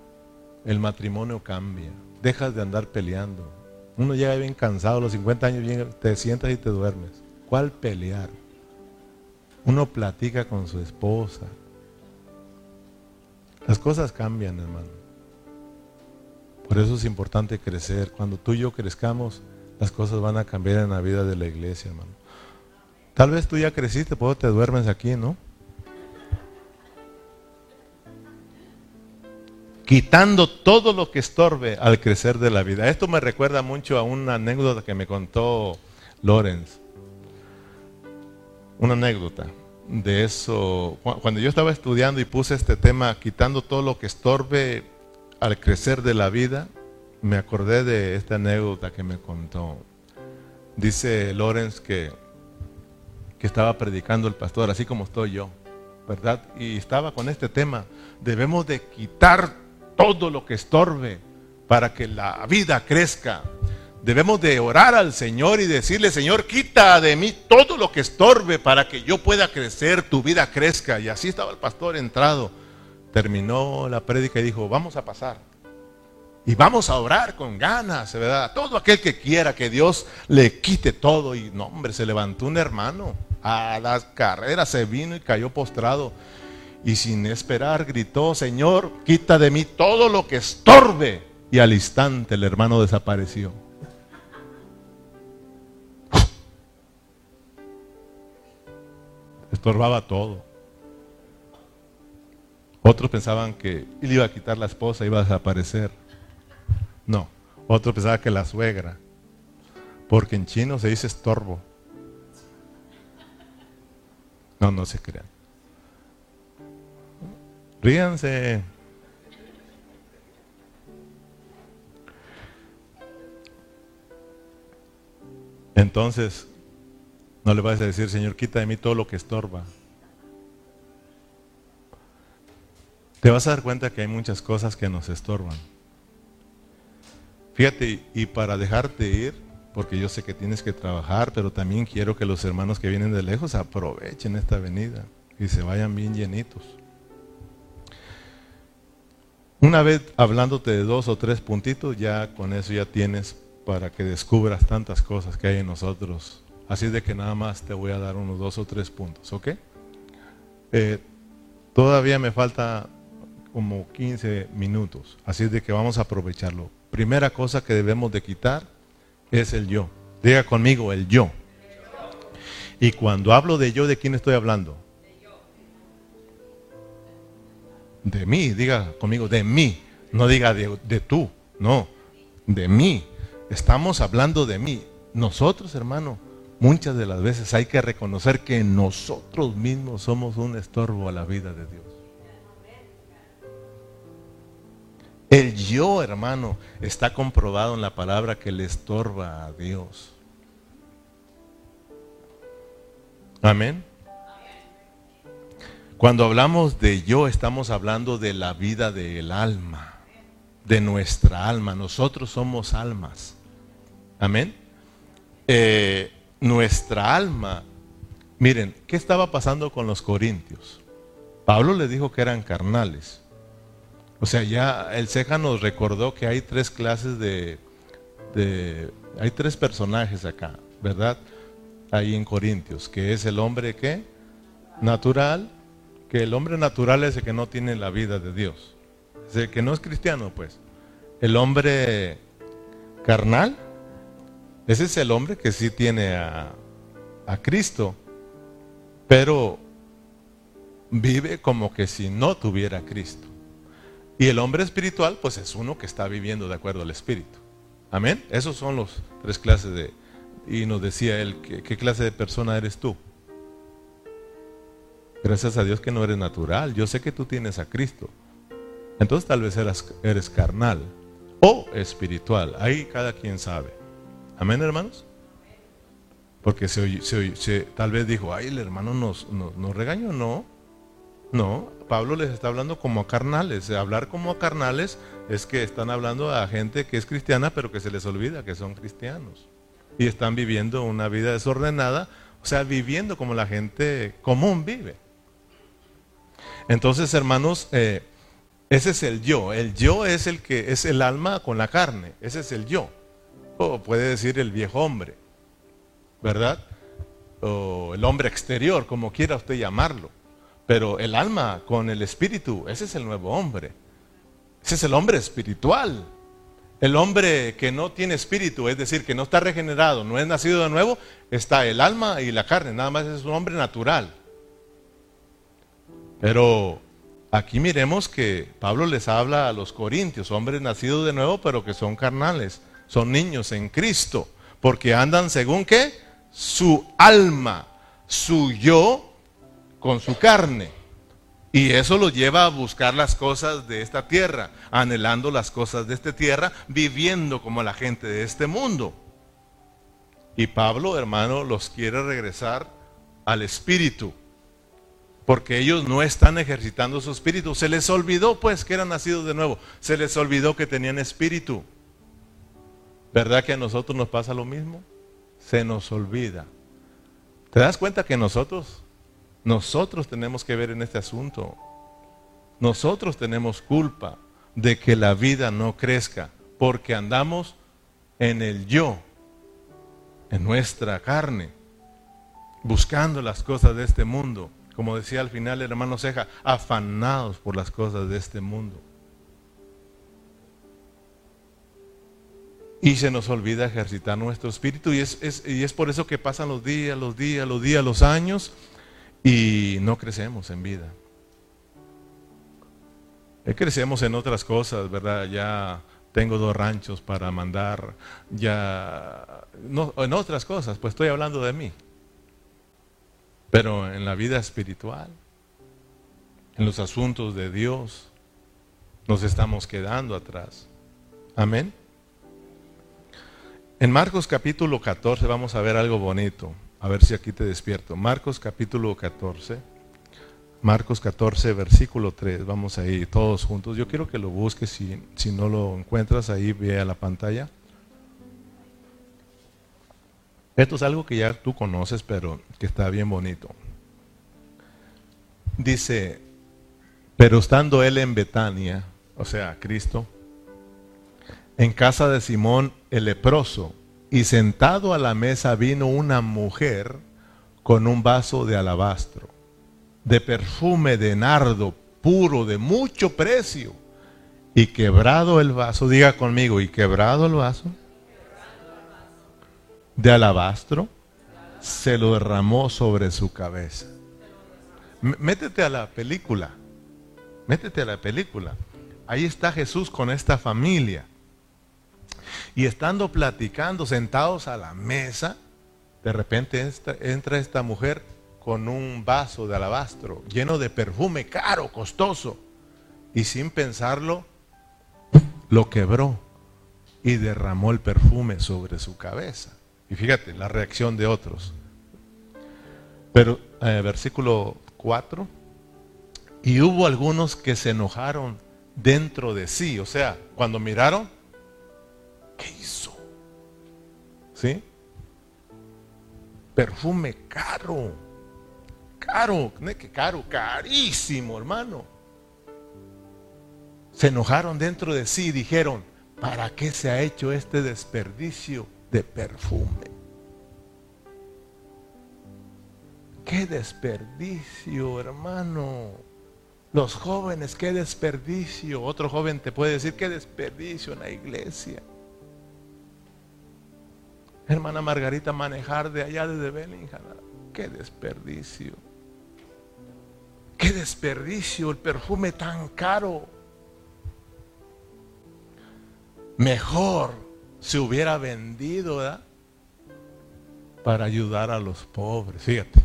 El matrimonio cambia. Dejas de andar peleando. Uno llega bien cansado, a los 50 años te sientas y te duermes. ¿Cuál pelear? Uno platica con su esposa. Las cosas cambian, hermano. Por eso es importante crecer. Cuando tú y yo crezcamos, las cosas van a cambiar en la vida de la iglesia, hermano. Tal vez tú ya creciste, pues te duermes aquí, ¿no? quitando todo lo que estorbe al crecer de la vida. Esto me recuerda mucho a una anécdota que me contó Lorenz. Una anécdota de eso. Cuando yo estaba estudiando y puse este tema, quitando todo lo que estorbe al crecer de la vida, me acordé de esta anécdota que me contó. Dice Lorenz que, estaba predicando el pastor, así como estoy yo, ¿verdad? Y estaba con este tema. Debemos de quitar todo lo que estorbe para que la vida crezca. Debemos de orar al Señor y decirle, Señor, quita de mí todo lo que estorbe para que yo pueda crecer, tu vida crezca. Y así estaba el pastor entrado. Terminó la prédica y dijo, vamos a pasar. Y vamos a orar con ganas, ¿verdad? Todo aquel que quiera que Dios le quite todo. Y no, hombre, se levantó un hermano a las carreras, se vino y cayó postrado y sin esperar gritó, Señor, quita de mí todo lo que estorbe. Y al instante el hermano desapareció. Estorbaba todo. Otros pensaban que él iba a quitar la esposa, iba a desaparecer. No, otros pensaban que la suegra. Porque en chino se dice estorbo. No, no se crean. Ríanse. Entonces, no le vas a decir, Señor, quita de mí todo lo que estorba. Te vas a dar cuenta que hay muchas cosas que nos estorban. Fíjate, y para dejarte ir, porque yo sé que tienes que trabajar, pero también quiero que los hermanos que vienen de lejos aprovechen esta venida y se vayan bien llenitos. Una vez hablándote de dos o tres puntitos, ya con eso ya tienes para que descubras tantas cosas que hay en nosotros. Así de que nada más te voy a dar unos dos o tres puntos, ¿ok? Eh, todavía me falta como 15 minutos, así de que vamos a aprovecharlo. Primera cosa que debemos de quitar es el yo. Diga conmigo, el yo. Y cuando hablo de yo, ¿de quién estoy hablando? de mí, diga conmigo, de mí, no diga de, tú, no, de mí. Estamos hablando de mí. Nosotros, hermano, muchas de las veces hay que reconocer que nosotros mismos somos un estorbo a la vida de Dios. El yo, hermano, está comprobado en la palabra que le estorba a Dios. Amén. Cuando hablamos de yo, estamos hablando de la vida del alma, de nuestra alma. Nosotros somos almas. Amén. Eh, nuestra alma, miren, ¿qué estaba pasando con los corintios? Pablo le dijo que eran carnales. O sea, ya el Ceja nos recordó que hay tres clases de, de, hay tres personajes acá, ¿verdad? Ahí en Corintios, que es el hombre que natural, que el hombre natural es el que no tiene la vida de Dios. Es el que no es cristiano, pues. El hombre carnal, ese es el hombre que sí tiene a, a Cristo, pero vive como que si no tuviera Cristo. Y el hombre espiritual, pues es uno que está viviendo de acuerdo al Espíritu. Amén. Esos son los tres clases de... Y nos decía él, qué clase de persona eres tú? Gracias a Dios que no eres natural. Yo sé que tú tienes a Cristo. Entonces tal vez eres, eres carnal o espiritual. Ahí cada quien sabe. Amén, hermanos. Porque se, se, tal vez dijo, ay, el hermano nos, nos, regañó. No, no. Pablo les está hablando como a carnales. Hablar como a carnales es que están hablando a gente que es cristiana, pero que se les olvida que son cristianos. Y están viviendo una vida desordenada, o sea, viviendo como la gente común vive. Entonces, hermanos, eh, ese es el yo. El yo es el que es el alma con la carne. Ese es el yo. O puede decir el viejo hombre, ¿verdad? O el hombre exterior, como quiera usted llamarlo. Pero el alma con el espíritu, ese es el nuevo hombre. Ese es el hombre espiritual. El hombre que no tiene espíritu, es decir, que no está regenerado, no es nacido de nuevo, está el alma y la carne. Nada más es un hombre natural. Pero aquí miremos que Pablo les habla a los corintios, hombres nacidos de nuevo, pero que son carnales, son niños en Cristo, porque andan según qué? Su alma, su yo con su carne. Y eso lo lleva a buscar las cosas de esta tierra, anhelando las cosas de esta tierra, viviendo como la gente de este mundo. Y Pablo, hermano, los quiere regresar al espíritu porque ellos no están ejercitando su espíritu. Se les olvidó pues que eran nacidos de nuevo. Se les olvidó que tenían espíritu. ¿Verdad que a nosotros nos pasa lo mismo? Se nos olvida. ¿Te das cuenta que nosotros, nosotros tenemos que ver en este asunto? Nosotros tenemos culpa de que la vida no crezca porque andamos en el yo, en nuestra carne, buscando las cosas de este mundo como decía al final el hermano Ceja, afanados por las cosas de este mundo. Y se nos olvida ejercitar nuestro espíritu y es, y es por eso que pasan los días, los días, los días, los años y no crecemos en vida. Eh, crecemos en otras cosas, ¿verdad? Ya tengo dos ranchos para mandar, ya, no, en otras cosas, pues estoy hablando de mí. Pero en la vida espiritual, en los asuntos de Dios, nos estamos quedando atrás. Amén. En Marcos capítulo 14 vamos a ver algo bonito. A ver si aquí te despierto. Marcos capítulo 14. Marcos 14, versículo 3. Vamos a ir todos juntos. Yo quiero que lo busques. Si, si no lo encuentras ahí, ve a la pantalla. Esto es algo que ya tú conoces, pero que está bien bonito. Dice, pero estando él en Betania, o sea, Cristo, en casa de Simón el leproso, y sentado a la mesa vino una mujer con un vaso de alabastro, de perfume de nardo puro, de mucho precio, y quebrado el vaso, diga conmigo, y quebrado el vaso, de alabastro, se lo derramó sobre su cabeza. Métete a la película, métete a la película. Ahí está Jesús con esta familia. Y estando platicando, sentados a la mesa, de repente entra esta mujer con un vaso de alabastro lleno de perfume caro, costoso. Y sin pensarlo, lo quebró y derramó el perfume sobre su cabeza. Y fíjate la reacción de otros. Pero eh, versículo 4. Y hubo algunos que se enojaron dentro de sí. O sea, cuando miraron, ¿qué hizo? ¿Sí? Perfume caro. Caro, ¿no caro? Carísimo, hermano. Se enojaron dentro de sí y dijeron, ¿para qué se ha hecho este desperdicio? de perfume. Qué desperdicio, hermano. Los jóvenes, qué desperdicio. Otro joven te puede decir, qué desperdicio en la iglesia. Hermana Margarita, manejar de allá desde Bellingham. Qué desperdicio. Qué desperdicio el perfume tan caro. Mejor se hubiera vendido para ayudar a los pobres. Fíjate.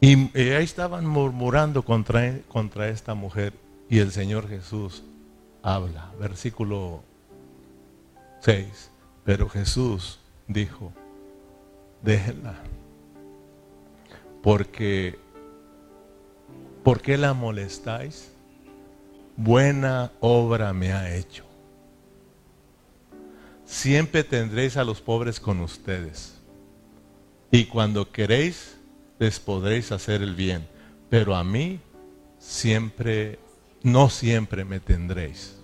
Y, ahí estaban murmurando contra, contra esta mujer. Y el Señor Jesús habla. Versículo 6. Pero Jesús dijo, déjenla. Porque, ¿por qué la molestáis? Buena obra me ha hecho. Siempre tendréis a los pobres con ustedes. Y cuando queréis, les podréis hacer el bien. Pero a mí siempre, no siempre me tendréis.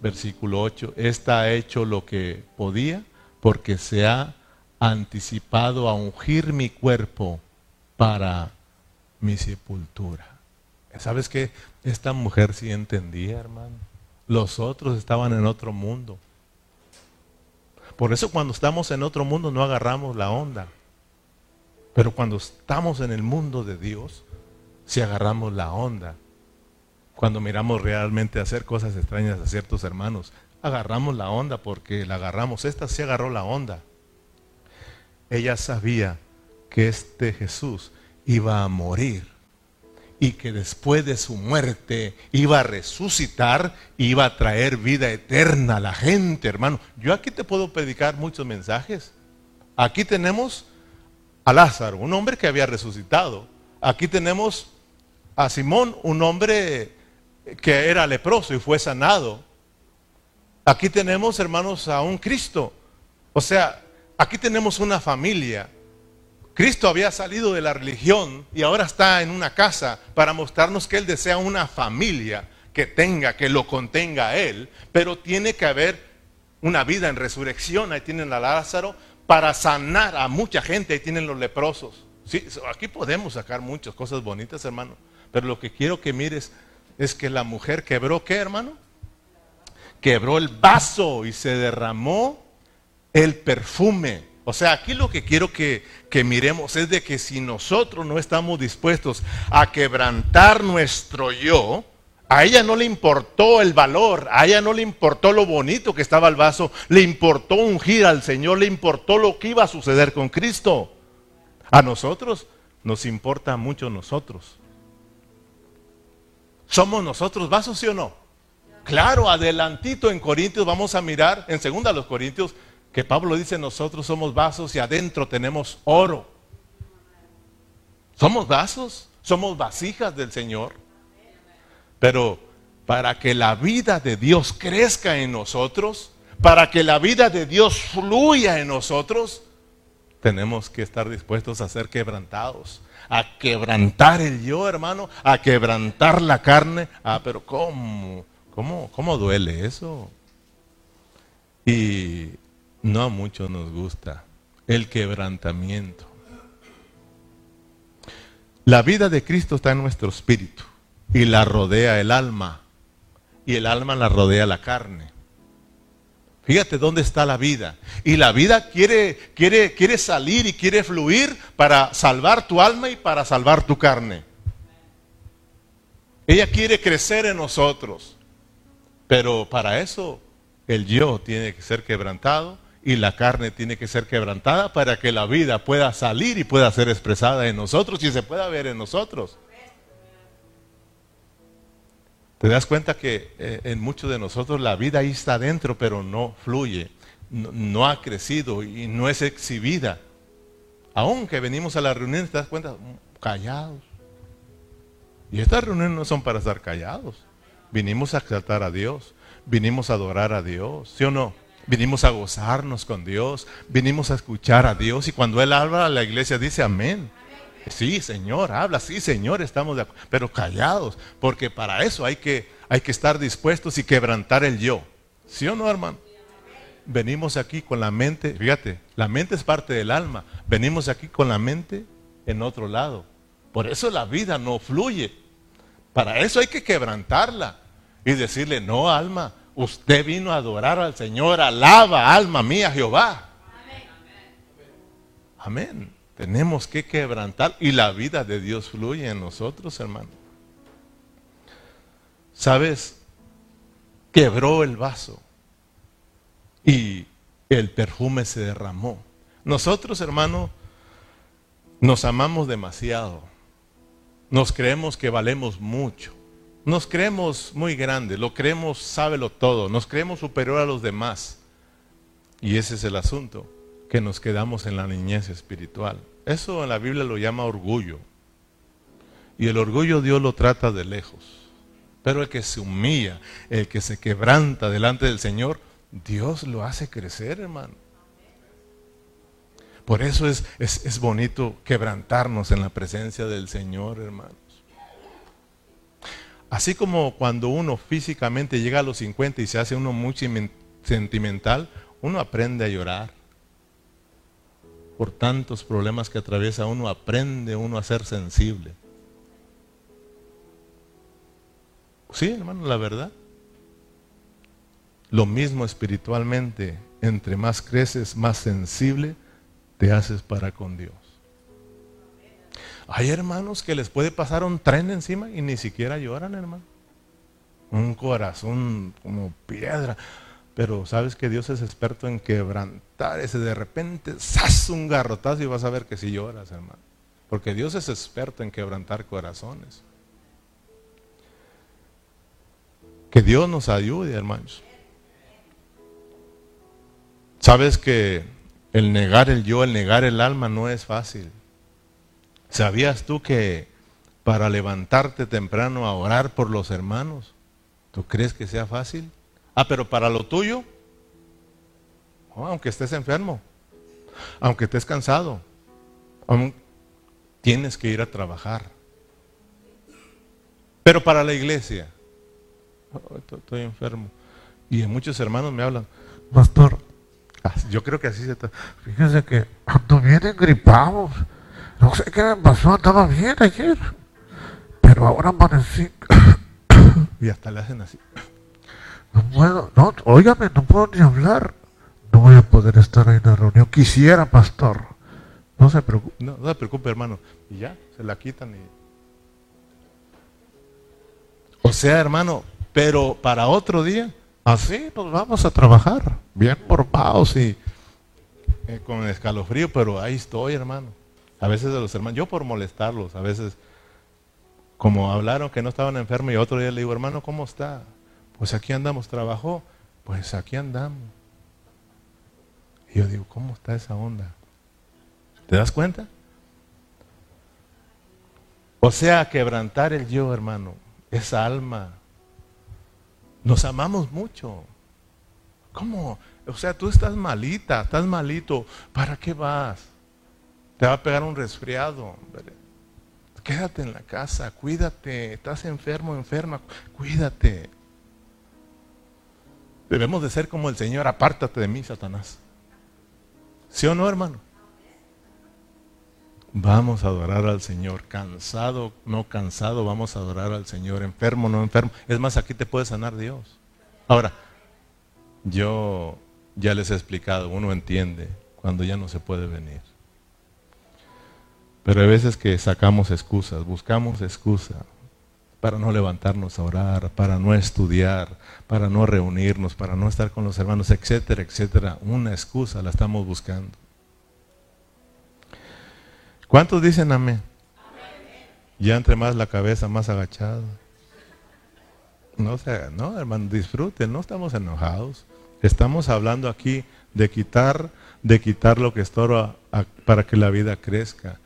Versículo 8. Esta ha hecho lo que podía porque se ha anticipado a ungir mi cuerpo para mi sepultura. ¿Sabes qué? Esta mujer sí entendía, hermano. Los otros estaban en otro mundo. Por eso cuando estamos en otro mundo no agarramos la onda. Pero cuando estamos en el mundo de Dios, sí agarramos la onda. Cuando miramos realmente hacer cosas extrañas a ciertos hermanos, agarramos la onda porque la agarramos. Esta sí agarró la onda. Ella sabía que este Jesús iba a morir y que después de su muerte iba a resucitar, iba a traer vida eterna a la gente, hermano. Yo aquí te puedo predicar muchos mensajes. Aquí tenemos a Lázaro, un hombre que había resucitado. Aquí tenemos a Simón, un hombre que era leproso y fue sanado. Aquí tenemos, hermanos, a un Cristo. O sea, aquí tenemos una familia Cristo había salido de la religión y ahora está en una casa para mostrarnos que Él desea una familia que tenga, que lo contenga a Él, pero tiene que haber una vida en resurrección. Ahí tienen a Lázaro para sanar a mucha gente, ahí tienen los leprosos. Sí, aquí podemos sacar muchas cosas bonitas, hermano, pero lo que quiero que mires es que la mujer quebró, ¿qué, hermano? Quebró el vaso y se derramó el perfume o sea, aquí lo que quiero que, miremos es de que si nosotros no estamos dispuestos a quebrantar nuestro yo, a ella no le importó el valor, a ella no le importó lo bonito que estaba el vaso, le importó ungir al Señor, le importó lo que iba a suceder con Cristo. A nosotros nos importa mucho nosotros. ¿Somos nosotros vasos, sí o no? Claro, adelantito en Corintios vamos a mirar, en segunda los Corintios, que Pablo dice nosotros somos vasos y adentro tenemos oro. Somos vasos, somos vasijas del Señor. Pero para que la vida de Dios crezca en nosotros, para que la vida de Dios fluya en nosotros, tenemos que estar dispuestos a ser quebrantados, a quebrantar el yo, hermano, a quebrantar la carne. Ah, pero ¿cómo? ¿Cómo, cómo duele eso? Y no a muchos nos gusta el quebrantamiento. La vida de Cristo está en nuestro espíritu y la rodea el alma y el alma la rodea la carne. Fíjate dónde está la vida. Y la vida quiere, quiere, quiere salir y quiere fluir para salvar tu alma y para salvar tu carne. Ella quiere crecer en nosotros. Pero para eso el yo tiene que ser quebrantado y la carne tiene que ser quebrantada para que la vida pueda salir y pueda ser expresada en nosotros y se pueda ver en nosotros. Te das cuenta que eh, en muchos de nosotros la vida ahí está dentro, pero no fluye, no, ha crecido y no es exhibida. Aunque venimos a la reunión, te das cuenta, callados. Y estas reuniones no son para estar callados. Vinimos a exaltar a Dios, vinimos a adorar a Dios, ¿sí o no? Vinimos a gozarnos con Dios, vinimos a escuchar a Dios y cuando Él habla, la iglesia dice amén. Sí, Señor, habla, sí, Señor, estamos de acuerdo, pero callados, porque para eso hay que, hay que estar dispuestos y quebrantar el yo. ¿Sí o no, hermano? Venimos aquí con la mente, fíjate, la mente es parte del alma, venimos aquí con la mente en otro lado. Por eso la vida no fluye. Para eso hay que quebrantarla y decirle, no, alma, Usted vino a adorar al Señor, alaba, alma mía, Jehová. Amén. Tenemos que quebrantar y la vida de Dios fluye en nosotros, hermano. ¿Sabes? Quebró el vaso y el perfume se derramó. Nosotros, hermano, Nos amamos demasiado. Nos creemos que valemos mucho. Nos creemos muy grandes, lo creemos sábelo todo, nos creemos superior a los demás. Y ese es el asunto, que nos quedamos en la niñez espiritual. Eso en la Biblia lo llama orgullo. Y el orgullo Dios lo trata de lejos. Pero el que se humilla, el que se quebranta delante del Señor, Dios lo hace crecer, hermano. Por eso es, es, bonito quebrantarnos en la presencia del Señor, hermanos. Así como cuando uno físicamente llega a los 50 y se hace uno muy sentimental, uno aprende a llorar. Por tantos problemas que atraviesa uno, aprende uno a ser sensible. Sí, hermano, la verdad. Lo mismo espiritualmente, entre más creces, más sensible te haces para con Dios. Hay hermanos que les puede pasar un tren encima y ni siquiera lloran, hermano. Un corazón como piedra. Pero sabes que Dios es experto en quebrantar ese de repente, ¡zas! un garrotazo y vas a ver que si lloras, hermano. Porque Dios es experto en quebrantar corazones. Que Dios nos ayude, hermanos. Sabes que el negar el yo, el negar el alma no es fácil. ¿Sabías tú que para levantarte temprano a orar por los hermanos, ¿tú crees que sea fácil? Ah, pero para lo tuyo, aunque estés enfermo, aunque estés cansado, aún tienes que ir a trabajar. Pero para la iglesia, estoy enfermo. Y muchos hermanos me hablan, pastor, yo creo que así se está. Fíjense que ando bien gripados. No sé qué me pasó, estaba bien ayer. Pero ahora amanecí. y hasta le hacen así. No puedo, no, óigame, no puedo ni hablar. No voy a poder estar en la reunión. Quisiera, pastor. No se preocupe, no, se preocupe, hermano. Y ya, se la quitan y. O sea, hermano, pero para otro día Así nos vamos a trabajar, bien mormados y eh, con escalofrío, pero ahí estoy, hermano. A veces de los hermanos, yo por molestarlos, a veces, como hablaron que no estaban enfermos, y otro día le digo, hermano, ¿cómo está? Pues aquí andamos, trabajó, pues aquí andamos. Y yo digo, ¿cómo está esa onda? ¿Te das cuenta? O sea, quebrantar el yo, hermano, esa alma nos amamos mucho. ¿Cómo? O sea, tú estás malita, estás malito. ¿Para qué vas? Te va a pegar un resfriado. Quédate en la casa, cuídate. Estás enfermo, enferma, cuídate. Debemos de ser como el Señor, apártate de mí, Satanás. ¿Sí o no, hermano? Vamos a adorar al Señor, cansado, no cansado, vamos a adorar al Señor, enfermo, no enfermo. Es más, aquí te puede sanar Dios. Ahora, yo ya les he explicado, uno entiende cuando ya no se puede venir. Pero hay veces que sacamos excusas, buscamos excusas para no levantarnos a orar, para no estudiar, para no reunirnos, para no estar con los hermanos, etcétera, etcétera. Una excusa la estamos buscando. ¿Cuántos dicen amén? Ya entre más la cabeza, más agachado. No sé, no, hermano, disfruten, no estamos enojados. Estamos hablando aquí de quitar, de quitar lo que estorba para que la vida crezca.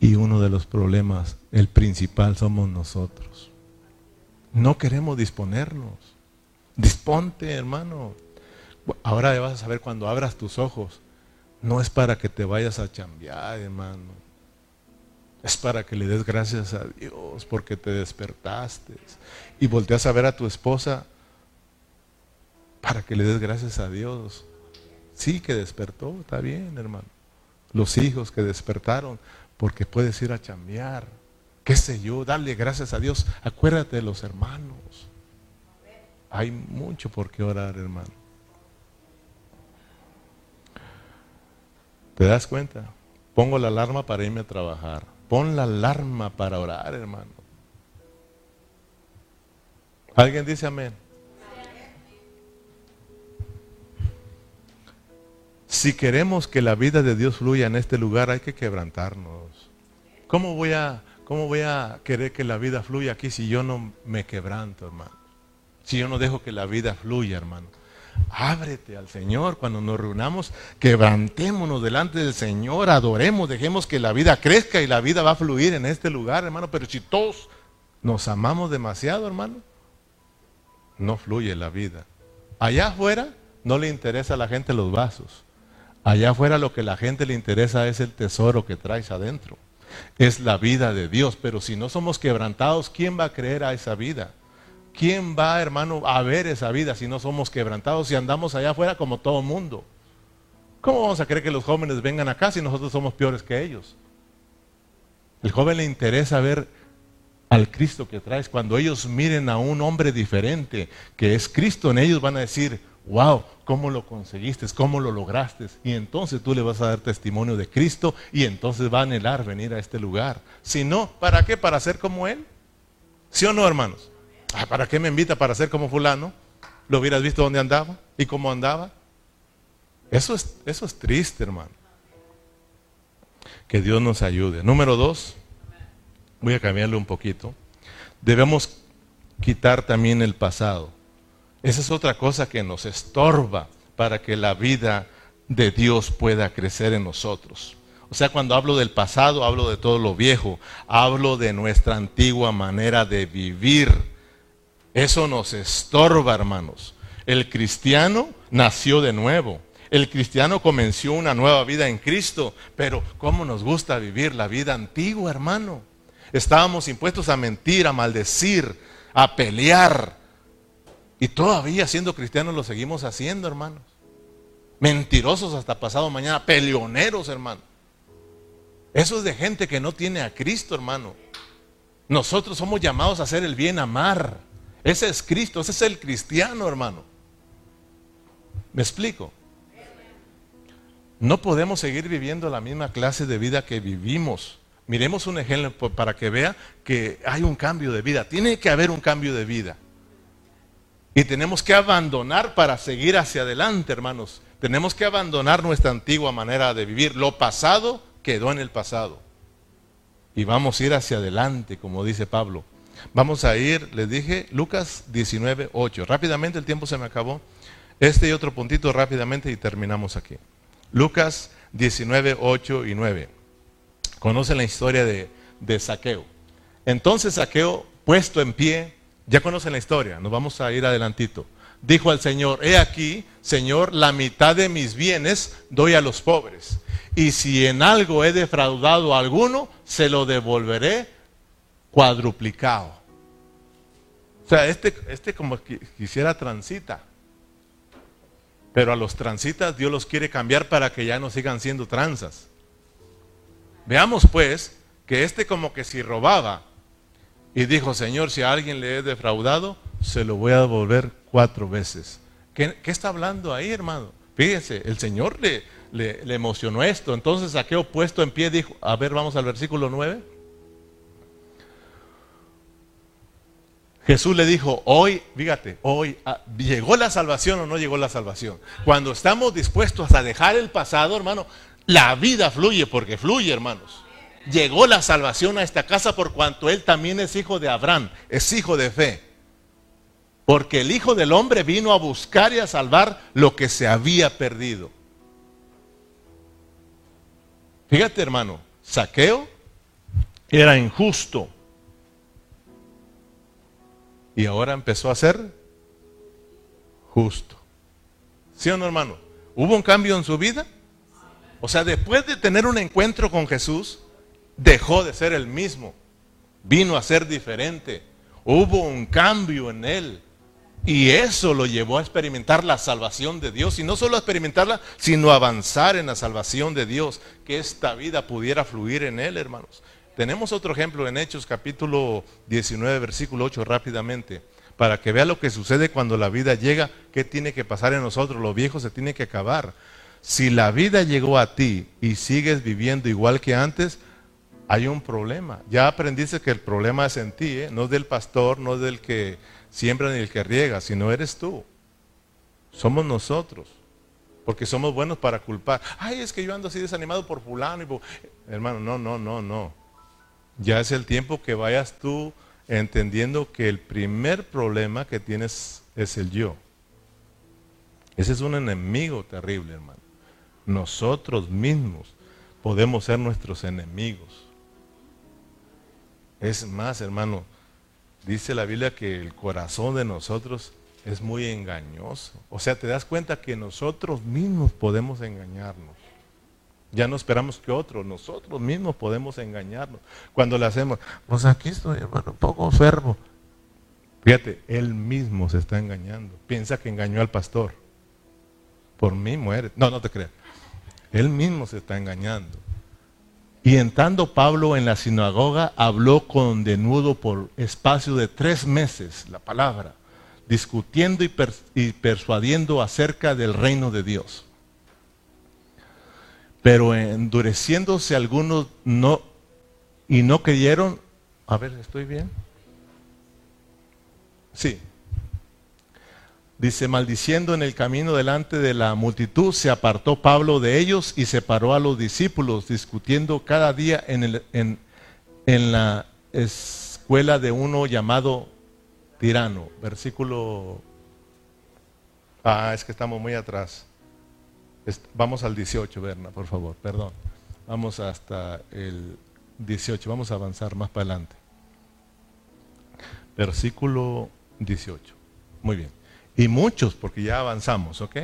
Y uno de los problemas, el principal, somos nosotros. No queremos disponernos. Disponte, hermano. Ahora vas a saber cuando abras tus ojos no es para que te vayas a chambear, hermano. Es para que le des gracias a Dios porque te despertaste. Y volteas a ver a tu esposa para que le des gracias a Dios. Sí que despertó, está bien, hermano. Los hijos que despertaron porque puedes ir a chambear. Qué sé yo, darle gracias a Dios. Acuérdate de los hermanos. Hay mucho por qué orar, hermano. ¿Te das cuenta? Pongo la alarma para irme a trabajar. Pon la alarma para orar, hermano. ¿Alguien dice amén? si queremos que la vida de Dios fluya en este lugar, hay que quebrantarnos. ¿Cómo voy a, cómo voy a querer que la vida fluya aquí si yo no me quebranto, hermano? Si yo no dejo que la vida fluya, hermano. Ábrete al Señor cuando nos reunamos, quebrantémonos delante del Señor, adoremos, dejemos que la vida crezca y la vida va a fluir en este lugar, hermano. Pero si todos nos amamos demasiado, hermano, no fluye la vida. Allá afuera no le interesa a la gente los vasos. Allá afuera lo que la gente le interesa es el tesoro que traes adentro. Es la vida de Dios. Pero si no somos quebrantados, ¿quién va a creer a esa vida? ¿Quién va, hermano, a ver esa vida si no somos quebrantados y andamos allá afuera como todo mundo? ¿Cómo vamos a creer que los jóvenes vengan acá si nosotros somos peores que ellos? El joven le interesa ver al Cristo que traes. Cuando ellos miren a un hombre diferente, que es Cristo en ellos, van a decir, wow, ¿cómo lo conseguiste? ¿Cómo lo lograste? Y entonces tú le vas a dar testimonio de Cristo y entonces va a anhelar venir a este lugar. Si no, ¿para qué? ¿Para ser como Él? ¿Sí o no, hermanos? Ah, ¿Para qué me invita para ser como fulano? ¿Lo hubieras visto dónde andaba y cómo andaba? Eso es, eso es triste, hermano. Que Dios nos ayude. Número dos, voy a cambiarle un poquito. Debemos quitar también el pasado. Esa es otra cosa que nos estorba para que la vida de Dios pueda crecer en nosotros. O sea, cuando hablo del pasado, hablo de todo lo viejo, hablo de nuestra antigua manera de vivir. Eso nos estorba, hermanos. El cristiano nació de nuevo. El cristiano comenzó una nueva vida en Cristo, pero ¿cómo nos gusta vivir la vida antigua, hermano? Estábamos impuestos a mentir, a maldecir, a pelear, y todavía siendo cristianos lo seguimos haciendo, hermanos. Mentirosos hasta pasado mañana, peleoneros, hermano. Eso es de gente que no tiene a Cristo, hermano. Nosotros somos llamados a hacer el bien, amar. Ese es Cristo, ese es el cristiano, hermano. ¿Me explico? No podemos seguir viviendo la misma clase de vida que vivimos. Miremos un ejemplo para que vea que hay un cambio de vida. Tiene que haber un cambio de vida. Y tenemos que abandonar para seguir hacia adelante, hermanos. Tenemos que abandonar nuestra antigua manera de vivir. Lo pasado quedó en el pasado. Y vamos a ir hacia adelante, como dice Pablo. Vamos a ir, les dije, Lucas 19, 8. Rápidamente, el tiempo se me acabó. Este y otro puntito rápidamente y terminamos aquí. Lucas 19, 8 y 9. Conocen la historia de, de Saqueo. Entonces Saqueo, puesto en pie, ya conocen la historia, nos vamos a ir adelantito. Dijo al Señor, he aquí, Señor, la mitad de mis bienes doy a los pobres. Y si en algo he defraudado a alguno, se lo devolveré cuadruplicado. O sea, este, este como quisiera transita. Pero a los transitas Dios los quiere cambiar para que ya no sigan siendo tranzas. Veamos pues que este como que si robaba, y dijo, Señor, si a alguien le he defraudado, se lo voy a devolver cuatro veces. ¿Qué, está hablando ahí, hermano? Fíjese, el Señor le, le, emocionó esto. Entonces Saqueo puesto en pie dijo, a ver, vamos al versículo 9. Jesús le dijo, hoy, fíjate, hoy, ah, ¿llegó la salvación o no llegó la salvación? Cuando estamos dispuestos a dejar el pasado, hermano, la vida fluye porque fluye, hermanos llegó la salvación a esta casa por cuanto él también es hijo de Abraham, es hijo de fe. Porque el Hijo del Hombre vino a buscar y a salvar lo que se había perdido. Fíjate hermano, Saqueo era injusto. Y ahora empezó a ser justo. ¿Sí o no hermano? ¿Hubo un cambio en su vida? O sea, después de tener un encuentro con Jesús, dejó de ser el mismo, vino a ser diferente, hubo un cambio en él. Y eso lo llevó a experimentar la salvación de Dios. Y no solo a experimentarla, sino avanzar en la salvación de Dios. Que esta vida pudiera fluir en Él, hermanos. Tenemos otro ejemplo en Hechos capítulo 19, versículo 8, rápidamente. Para que vea lo que sucede cuando la vida llega, qué tiene que pasar en nosotros. Lo viejo se tiene que acabar. Si la vida llegó a ti y sigues viviendo igual que antes, hay un problema. Ya aprendiste que el problema es en ti, ¿eh? no es del pastor, no es del que siembra ni el que riega, sino eres tú. Somos nosotros. Porque somos buenos para culpar. Ay, es que yo ando así desanimado por fulano. Y Hermano, no, no, no, no. Ya es el tiempo que vayas tú entendiendo que el primer problema que tienes es el yo. Ese es un enemigo terrible, hermano. Nosotros mismos podemos ser nuestros enemigos. Es más, hermano, dice la Biblia que el corazón de nosotros es muy engañoso. O sea, te das cuenta que nosotros mismos podemos engañarnos. Ya no esperamos que otros, nosotros mismos podemos engañarnos. Cuando le hacemos, pues aquí estoy, hermano, un poco enfermo. Fíjate, él mismo se está engañando. Piensa que engañó al pastor. Por mí muere. No, no te creas. Él mismo se está engañando. Y entrando Pablo en la sinagoga, habló con denudo por espacio de tres meses la palabra, discutiendo y, persuadiendo acerca del reino de Dios. Pero endureciéndose algunos no y no creyeron. A ver, ¿estoy bien? Sí, Dice, maldiciendo en el camino delante de la multitud, se apartó Pablo de ellos y separó a los discípulos, discutiendo cada día en, en la escuela de uno llamado tirano. Versículo... Ah, es que estamos muy atrás. Vamos al 18, Berna, por favor, perdón. Vamos hasta el 18, vamos a avanzar más para adelante. Versículo 18. Muy bien. Y muchos, porque ya avanzamos, ¿ok?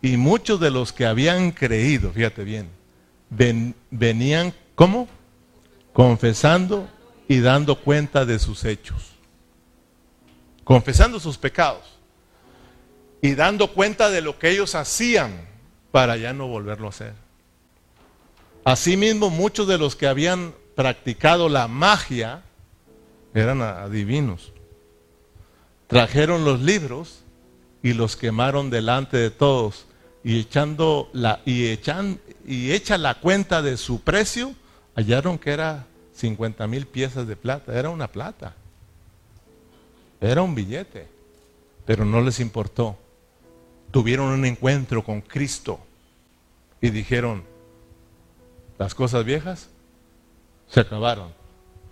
Y muchos de los que habían creído, fíjate bien, venían, ¿cómo? Confesando y dando cuenta de sus hechos. Confesando sus pecados. Y dando cuenta de lo que ellos hacían para ya no volverlo a hacer. Asimismo, muchos de los que habían practicado la magia eran adivinos. Trajeron los libros y los quemaron delante de todos y echando la y echan y echa la cuenta de su precio hallaron que era 50 mil piezas de plata. Era una plata. Era un billete. Pero no les importó. Tuvieron un encuentro con Cristo y dijeron las cosas viejas se acabaron.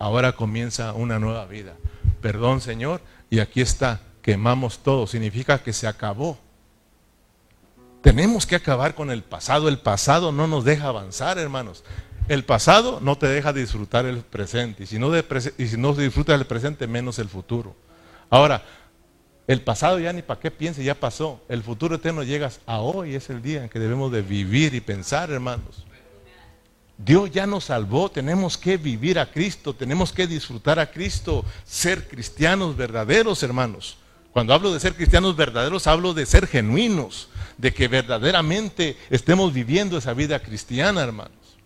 Ahora comienza una nueva vida. Perdón Señor y aquí está quemamos todo, significa que se acabó. Tenemos que acabar con el pasado. El pasado no nos deja avanzar, hermanos. El pasado no te deja disfrutar el presente. Y si no, y si no disfrutas el presente, menos el futuro. Ahora, el pasado ya ni para qué piense, ya pasó. El futuro eterno llegas a hoy, es el día en que debemos de vivir y pensar, hermanos. Dios ya nos salvó, tenemos que vivir a Cristo, tenemos que disfrutar a Cristo, ser cristianos verdaderos, hermanos. Cuando hablo de ser cristianos verdaderos, hablo de ser genuinos, de que verdaderamente estemos viviendo esa vida cristiana, hermanos.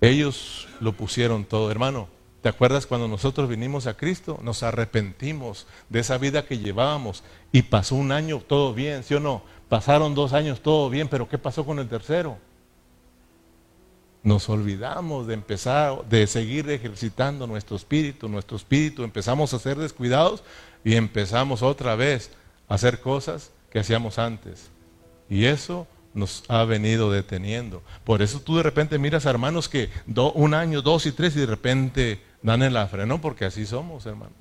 Ellos lo pusieron todo, hermano. ¿Te acuerdas cuando nosotros vinimos a Cristo? Nos arrepentimos de esa vida que llevábamos y pasó un año todo bien, ¿sí o no? Pasaron dos años todo bien, pero ¿qué pasó con el tercero? Nos olvidamos de empezar, de seguir ejercitando nuestro espíritu, nuestro espíritu, empezamos a ser descuidados y empezamos otra vez a hacer cosas que hacíamos antes. Y eso nos ha venido deteniendo. Por eso tú de repente miras a hermanos que un año, dos y tres y de repente dan en la freno, porque así somos, hermanos.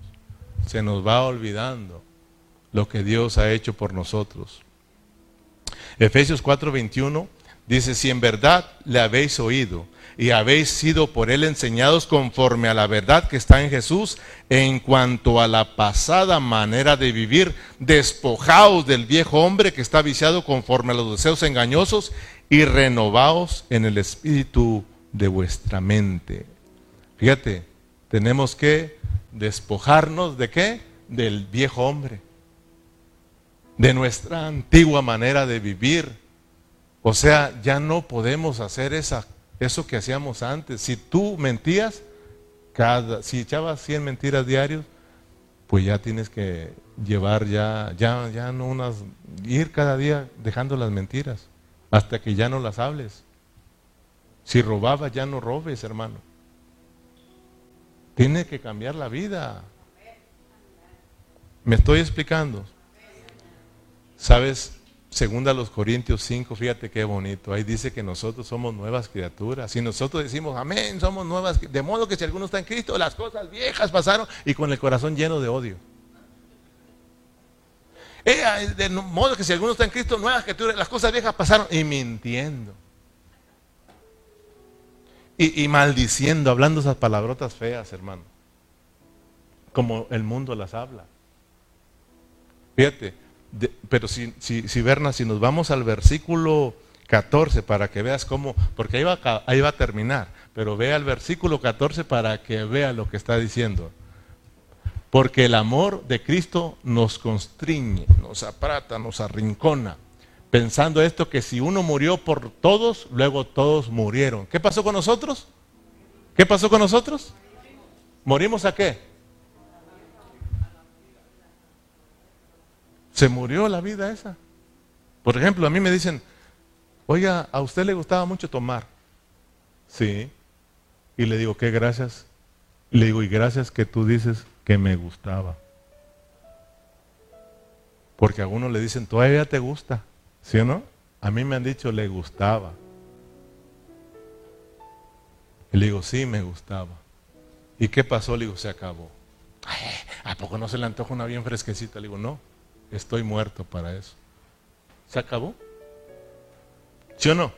Se nos va olvidando lo que Dios ha hecho por nosotros. Efesios 4:21 Dice, si en verdad le habéis oído y habéis sido por él enseñados conforme a la verdad que está en Jesús, en cuanto a la pasada manera de vivir, despojaos del viejo hombre que está viciado conforme a los deseos engañosos y renovaos en el espíritu de vuestra mente. Fíjate, tenemos que despojarnos de qué? Del viejo hombre, de nuestra antigua manera de vivir o sea, ya no podemos hacer esa, eso que hacíamos antes. Si tú mentías, si echabas 100 mentiras diarios, pues ya tienes que llevar ya, ya, ya no unas, ir cada día dejando las mentiras, hasta que ya no las hables. Si robabas, ya no robes, hermano. Tiene que cambiar la vida. ¿Me estoy explicando? ¿Sabes? Segunda los Corintios 5, fíjate qué bonito. Ahí dice que nosotros somos nuevas criaturas. Y nosotros decimos, amén, somos nuevas. De modo que si alguno está en Cristo, las cosas viejas pasaron y con el corazón lleno de odio. Eh, de modo que si alguno está en Cristo, nuevas criaturas, las cosas viejas pasaron y mintiendo. Y, y maldiciendo, hablando esas palabrotas feas, hermano. Como el mundo las habla. Fíjate, pero si, si, si Berna, si nos vamos al versículo 14 para que veas cómo, porque ahí va, ahí va a terminar, pero vea el versículo 14 para que vea lo que está diciendo. Porque el amor de Cristo nos constriñe, nos aprata, nos arrincona. Pensando esto que si uno murió por todos, luego todos murieron. ¿Qué pasó con nosotros? ¿Qué pasó con nosotros? ¿Morimos a qué? Se murió la vida esa. Por ejemplo, a mí me dicen, oiga, a usted le gustaba mucho tomar. Sí. Y le digo, ¿qué gracias? le digo, y gracias que tú dices que me gustaba. Porque a uno le dicen, todavía te gusta. ¿Sí o no? A mí me han dicho, le gustaba. Y le digo, sí, me gustaba. ¿Y qué pasó? Le digo, se acabó. ¿A poco no se le antoja una bien fresquecita? Le digo, no. Estoy muerto para eso. ¿Se acabó? ¿Sí o no?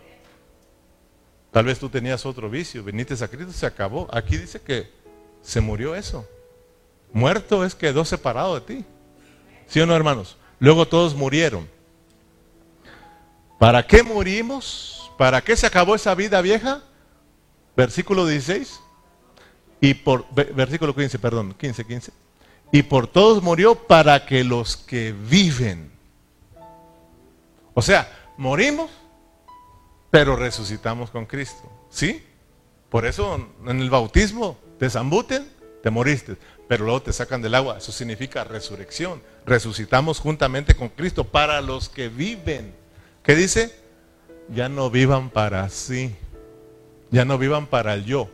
Tal vez tú tenías otro vicio, viniste a Cristo, se acabó. Aquí dice que se murió eso. Muerto es quedó separado de ti. ¿Sí o no, hermanos? Luego todos murieron. ¿Para qué morimos? ¿Para qué se acabó esa vida vieja? Versículo 16. Y por versículo 15, perdón, 15, 15 y por todos murió para que los que viven. O sea, morimos, pero resucitamos con Cristo. ¿Sí? Por eso en el bautismo te zambuten, te moriste, pero luego te sacan del agua. Eso significa resurrección. Resucitamos juntamente con Cristo para los que viven. ¿Qué dice? Ya no vivan para sí, ya no vivan para el yo,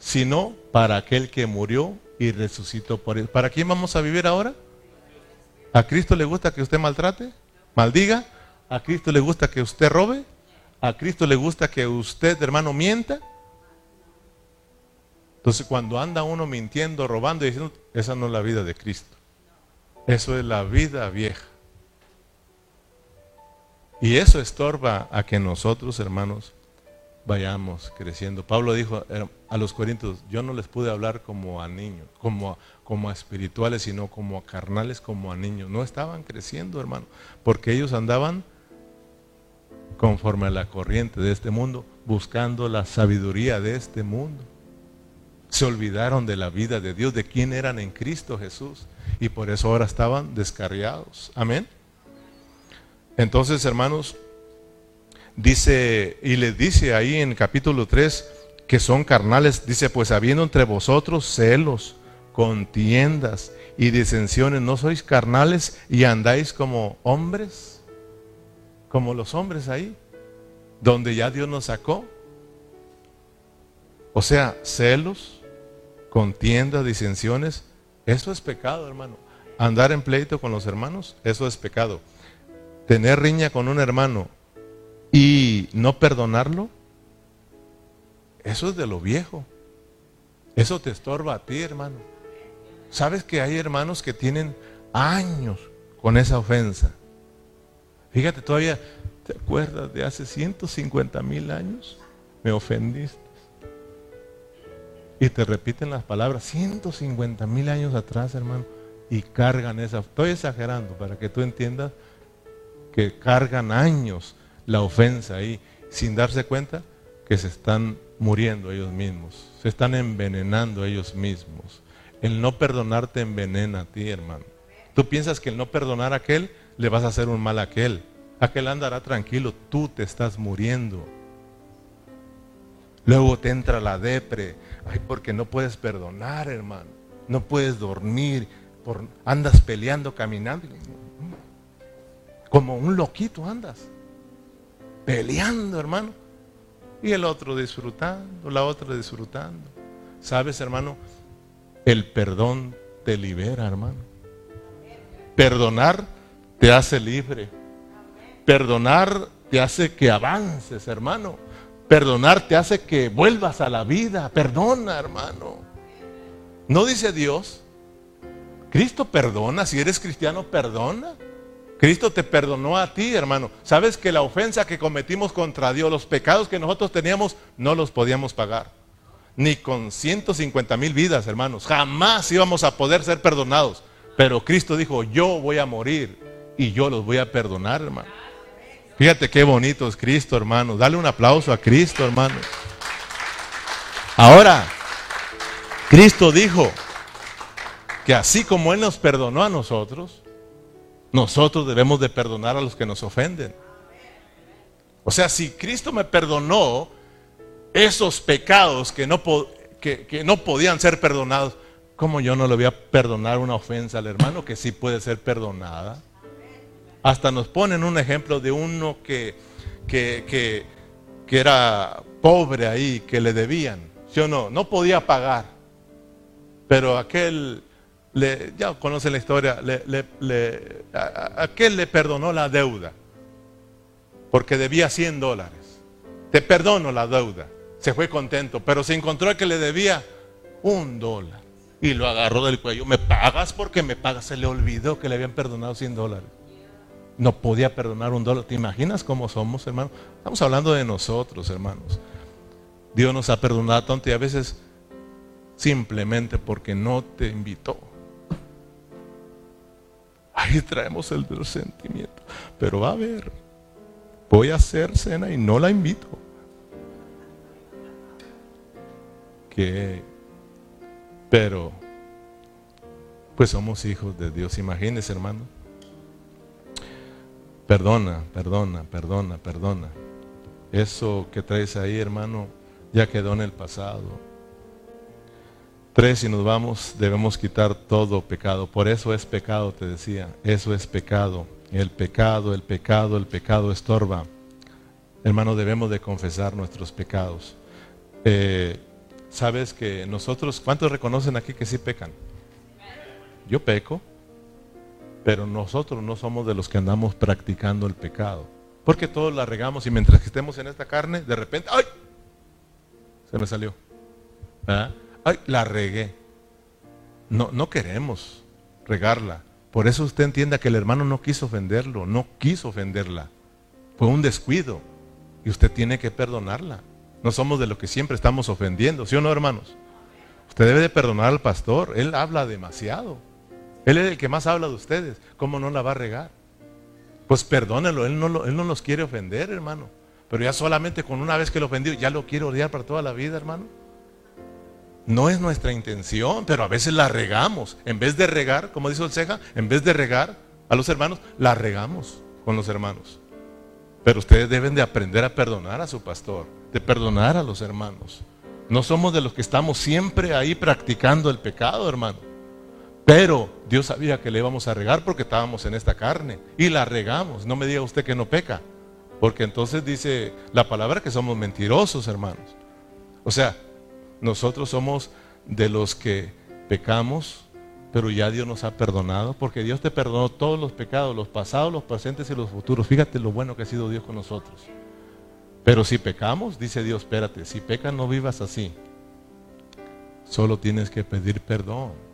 sino para aquel que murió y resucitó por él. ¿Para quién vamos a vivir ahora? ¿A Cristo le gusta que usted maltrate? ¿Maldiga? ¿A Cristo le gusta que usted robe? ¿A Cristo le gusta que usted, hermano, mienta? Entonces, cuando anda uno mintiendo, robando y diciendo, esa no es la vida de Cristo. Eso es la vida vieja. Y eso estorba a que nosotros, hermanos, vayamos creciendo. Pablo dijo a los corintios, yo no les pude hablar como a niños, como, como a espirituales, sino como a carnales, como a niños. No estaban creciendo, hermano, porque ellos andaban conforme a la corriente de este mundo, buscando la sabiduría de este mundo. Se olvidaron de la vida de Dios, de quién eran en Cristo Jesús, y por eso ahora estaban descarriados. Amén. Entonces, hermanos, dice, y les dice ahí en capítulo 3 que son carnales, dice, pues habiendo entre vosotros celos, contiendas y disensiones, ¿no sois carnales y andáis como hombres? Como los hombres ahí, donde ya Dios nos sacó. O sea, celos, contiendas, disensiones, eso es pecado, hermano. Andar en pleito con los hermanos, eso es pecado. Tener riña con un hermano y no perdonarlo, eso es de lo viejo. Eso te estorba a ti, hermano. ¿Sabes que hay hermanos que tienen años con esa ofensa? Fíjate, todavía, ¿te acuerdas de hace 150 mil años? Me ofendiste. Y te repiten las palabras 150 mil años atrás, hermano. Y cargan esa. Estoy exagerando para que tú entiendas que cargan años la ofensa ahí, sin darse cuenta que se están muriendo ellos mismos, se están envenenando ellos mismos. El no perdonarte envenena a ti, hermano. Tú piensas que el no perdonar a aquel le vas a hacer un mal a aquel. Aquel andará tranquilo, tú te estás muriendo. Luego te entra la depre, ay, porque no puedes perdonar, hermano. No puedes dormir, por, andas peleando, caminando. Como un loquito andas peleando, hermano. Y el otro disfrutando, la otra disfrutando. ¿Sabes, hermano? El perdón te libera, hermano. Perdonar te hace libre. Perdonar te hace que avances, hermano. Perdonar te hace que vuelvas a la vida. Perdona, hermano. ¿No dice Dios? Cristo perdona. Si eres cristiano, perdona. Cristo te perdonó a ti, hermano. Sabes que la ofensa que cometimos contra Dios, los pecados que nosotros teníamos, no los podíamos pagar. Ni con 150 mil vidas, hermanos. Jamás íbamos a poder ser perdonados. Pero Cristo dijo, yo voy a morir y yo los voy a perdonar, hermano. Fíjate qué bonito es Cristo, hermano. Dale un aplauso a Cristo, hermano. Ahora, Cristo dijo que así como Él nos perdonó a nosotros, nosotros debemos de perdonar a los que nos ofenden. O sea, si Cristo me perdonó esos pecados que no, que, no podían ser perdonados, ¿cómo yo no le voy a perdonar una ofensa al hermano que sí puede ser perdonada? Hasta nos ponen un ejemplo de uno que, que, que, era pobre ahí, que le debían, ¿sí o no? No podía pagar. Pero aquel, ya conocen la historia, le, le, aquel le perdonó la deuda, porque debía 100 dólares. Te perdono la deuda. Se fue contento, pero se encontró que le debía un dólar. Y lo agarró del cuello. ¿Me pagas porque me pagas? Se le olvidó que le habían perdonado 100 dólares no podía perdonar un dólar. ¿Te imaginas cómo somos, hermanos? Estamos hablando de nosotros, hermanos. Dios nos ha perdonado tanto y a veces simplemente porque no te invitó. Ahí traemos el resentimiento. Pero va a ver, voy a hacer cena y no la invito. Que, pero, pues somos hijos de Dios. Imagínense, hermano Perdona, perdona, perdona, perdona. Eso que traes ahí, hermano, ya quedó en el pasado. Tres, si nos vamos, debemos quitar todo pecado. Por eso es pecado, te decía. Eso es pecado. El pecado, el pecado, el pecado estorba. Hermano, debemos de confesar nuestros pecados. Eh, Sabes que nosotros, ¿cuántos reconocen aquí que sí pecan? Yo peco. Pero nosotros no somos de los que andamos practicando el pecado. Porque todos la regamos y mientras que estemos en esta carne, de repente, ¡ay! Se me salió. ¡Ay! La regué. No, no queremos regarla. Por eso usted entienda que el hermano no quiso ofenderlo, no quiso ofenderla. Fue un descuido. Y usted tiene que perdonarla. No somos de los que siempre estamos ofendiendo, ¿sí o no, hermanos? Usted debe de perdonar al pastor. Él habla demasiado. Él es el que más habla de ustedes. ¿Cómo no la va a regar? Pues perdónenlo, él no, él no nos quiere ofender, hermano. Pero ya solamente con una vez que lo ofendió, ya lo quiere odiar para toda la vida, hermano. No es nuestra intención, pero a veces la regamos. En vez de regar, como dice el ceja, en vez de regar a los hermanos, la regamos con los hermanos. Pero ustedes deben de aprender a perdonar a su pastor, de perdonar a los hermanos. No somos de los que estamos siempre ahí practicando el pecado, hermano. Pero Dios sabía que le íbamos a regar porque estábamos en esta carne. Y la regamos. No me diga usted que no peca. Porque entonces dice la palabra que somos mentirosos, hermanos. O sea, nosotros somos de los que pecamos, pero ya Dios nos ha perdonado, porque Dios te perdonó todos los pecados, los pasados, los presentes y los futuros. Fíjate lo bueno que ha sido Dios con nosotros. Pero si pecamos, dice Dios, espérate, si pecas no vivas así. Solo tienes que pedir perdón.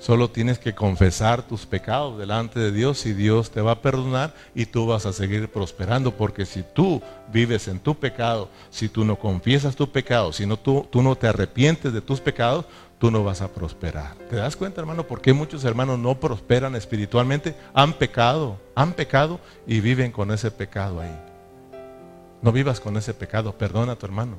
Solo tienes que confesar tus pecados delante de Dios y Dios te va a perdonar y tú vas a seguir prosperando. Porque si tú vives en tu pecado, si tú no confiesas tu pecado, si no, tú, tú no te arrepientes de tus pecados, tú no vas a prosperar. ¿Te das cuenta, hermano, por qué muchos hermanos no prosperan espiritualmente? Han pecado, han pecado y viven con ese pecado ahí. No vivas con ese pecado, perdona a tu hermano.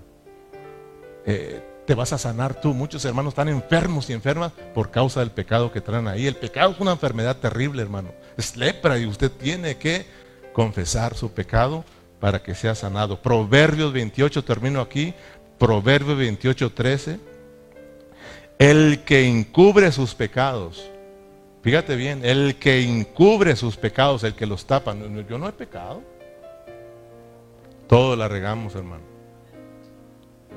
Eh, te vas a sanar tú. Muchos hermanos están enfermos y enfermas por causa del pecado que traen ahí. El pecado es una enfermedad terrible, hermano. Es lepra y usted tiene que confesar su pecado para que sea sanado. Proverbios 28, termino aquí. Proverbios 28, 13. El que encubre sus pecados. Fíjate bien, el que encubre sus pecados, el que los tapa. Yo no he pecado. Todo la regamos, hermano.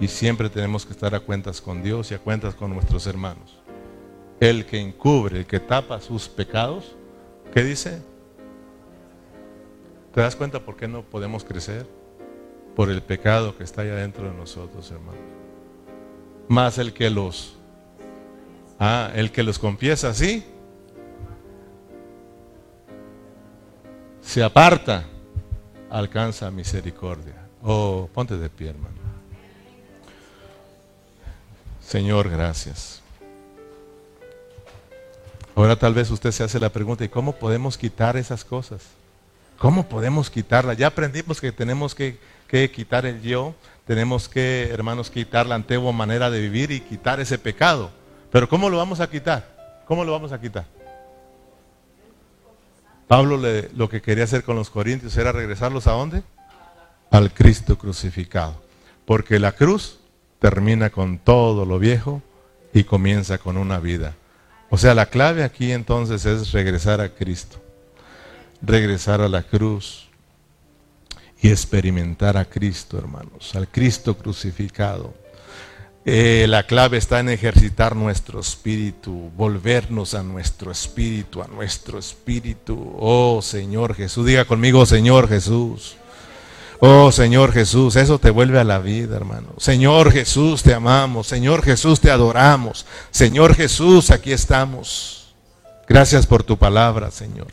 Y siempre tenemos que estar a cuentas con Dios y a cuentas con nuestros hermanos. El que encubre, el que tapa sus pecados, ¿qué dice? ¿Te das cuenta por qué no podemos crecer? Por el pecado que está allá dentro de nosotros, hermano. Más el que los, ah, el que los confiesa así, se aparta, alcanza misericordia. Oh, ponte de pie, hermano. Señor, gracias. Ahora tal vez usted se hace la pregunta, ¿y cómo podemos quitar esas cosas? ¿Cómo podemos quitarlas? Ya aprendimos que tenemos que, que, quitar el yo, tenemos que, hermanos, quitar la antigua manera de vivir y quitar ese pecado. Pero ¿cómo lo vamos a quitar? ¿Cómo lo vamos a quitar? Pablo lo que quería hacer con los corintios era regresarlos a dónde? Al Cristo crucificado. Porque la cruz termina con todo lo viejo y comienza con una vida. O sea, la clave aquí entonces es regresar a Cristo. Regresar a la cruz y experimentar a Cristo, hermanos, al Cristo crucificado. Eh, la clave está en ejercitar nuestro espíritu, volvernos a nuestro espíritu, a nuestro espíritu. Oh Señor Jesús, diga conmigo Señor Jesús. Oh Señor Jesús, eso te vuelve a la vida, hermano. Señor Jesús, te amamos. Señor Jesús, te adoramos. Señor Jesús, aquí estamos. Gracias por tu palabra, Señor.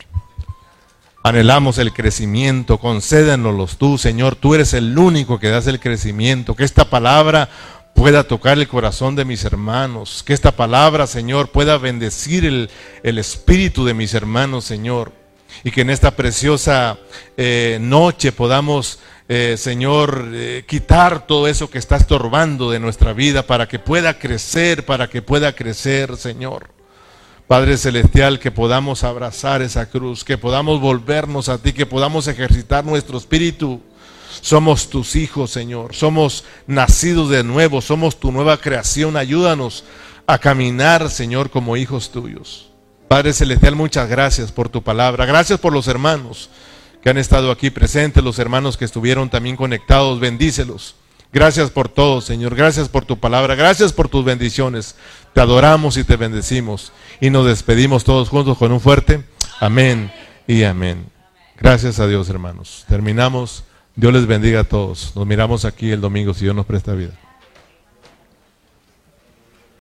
Anhelamos el crecimiento, concédenoslo tú, Señor. Tú eres el único que das el crecimiento. Que esta palabra pueda tocar el corazón de mis hermanos, que esta palabra, Señor, pueda bendecir el, espíritu de mis hermanos, Señor, y que en esta preciosa eh, noche podamos, eh, Señor, eh, quitar todo eso que está estorbando de nuestra vida para que pueda crecer, para que pueda crecer, Señor. Padre Celestial, que podamos abrazar esa cruz, que podamos volvernos a ti, que podamos ejercitar nuestro espíritu somos tus hijos, Señor. Somos nacidos de nuevo. Somos tu nueva creación. Ayúdanos a caminar, Señor, como hijos tuyos. Padre Celestial, muchas gracias por tu palabra. Gracias por los hermanos que han estado aquí presentes, los hermanos que estuvieron también conectados. Bendícelos. Gracias por todo, Señor. Gracias por tu palabra. Gracias por tus bendiciones. Te adoramos y te bendecimos. Y nos despedimos todos juntos con un fuerte amén y amén. Gracias a Dios, hermanos. Terminamos. Dios les bendiga a todos. Nos miramos aquí el domingo si Dios nos presta vida.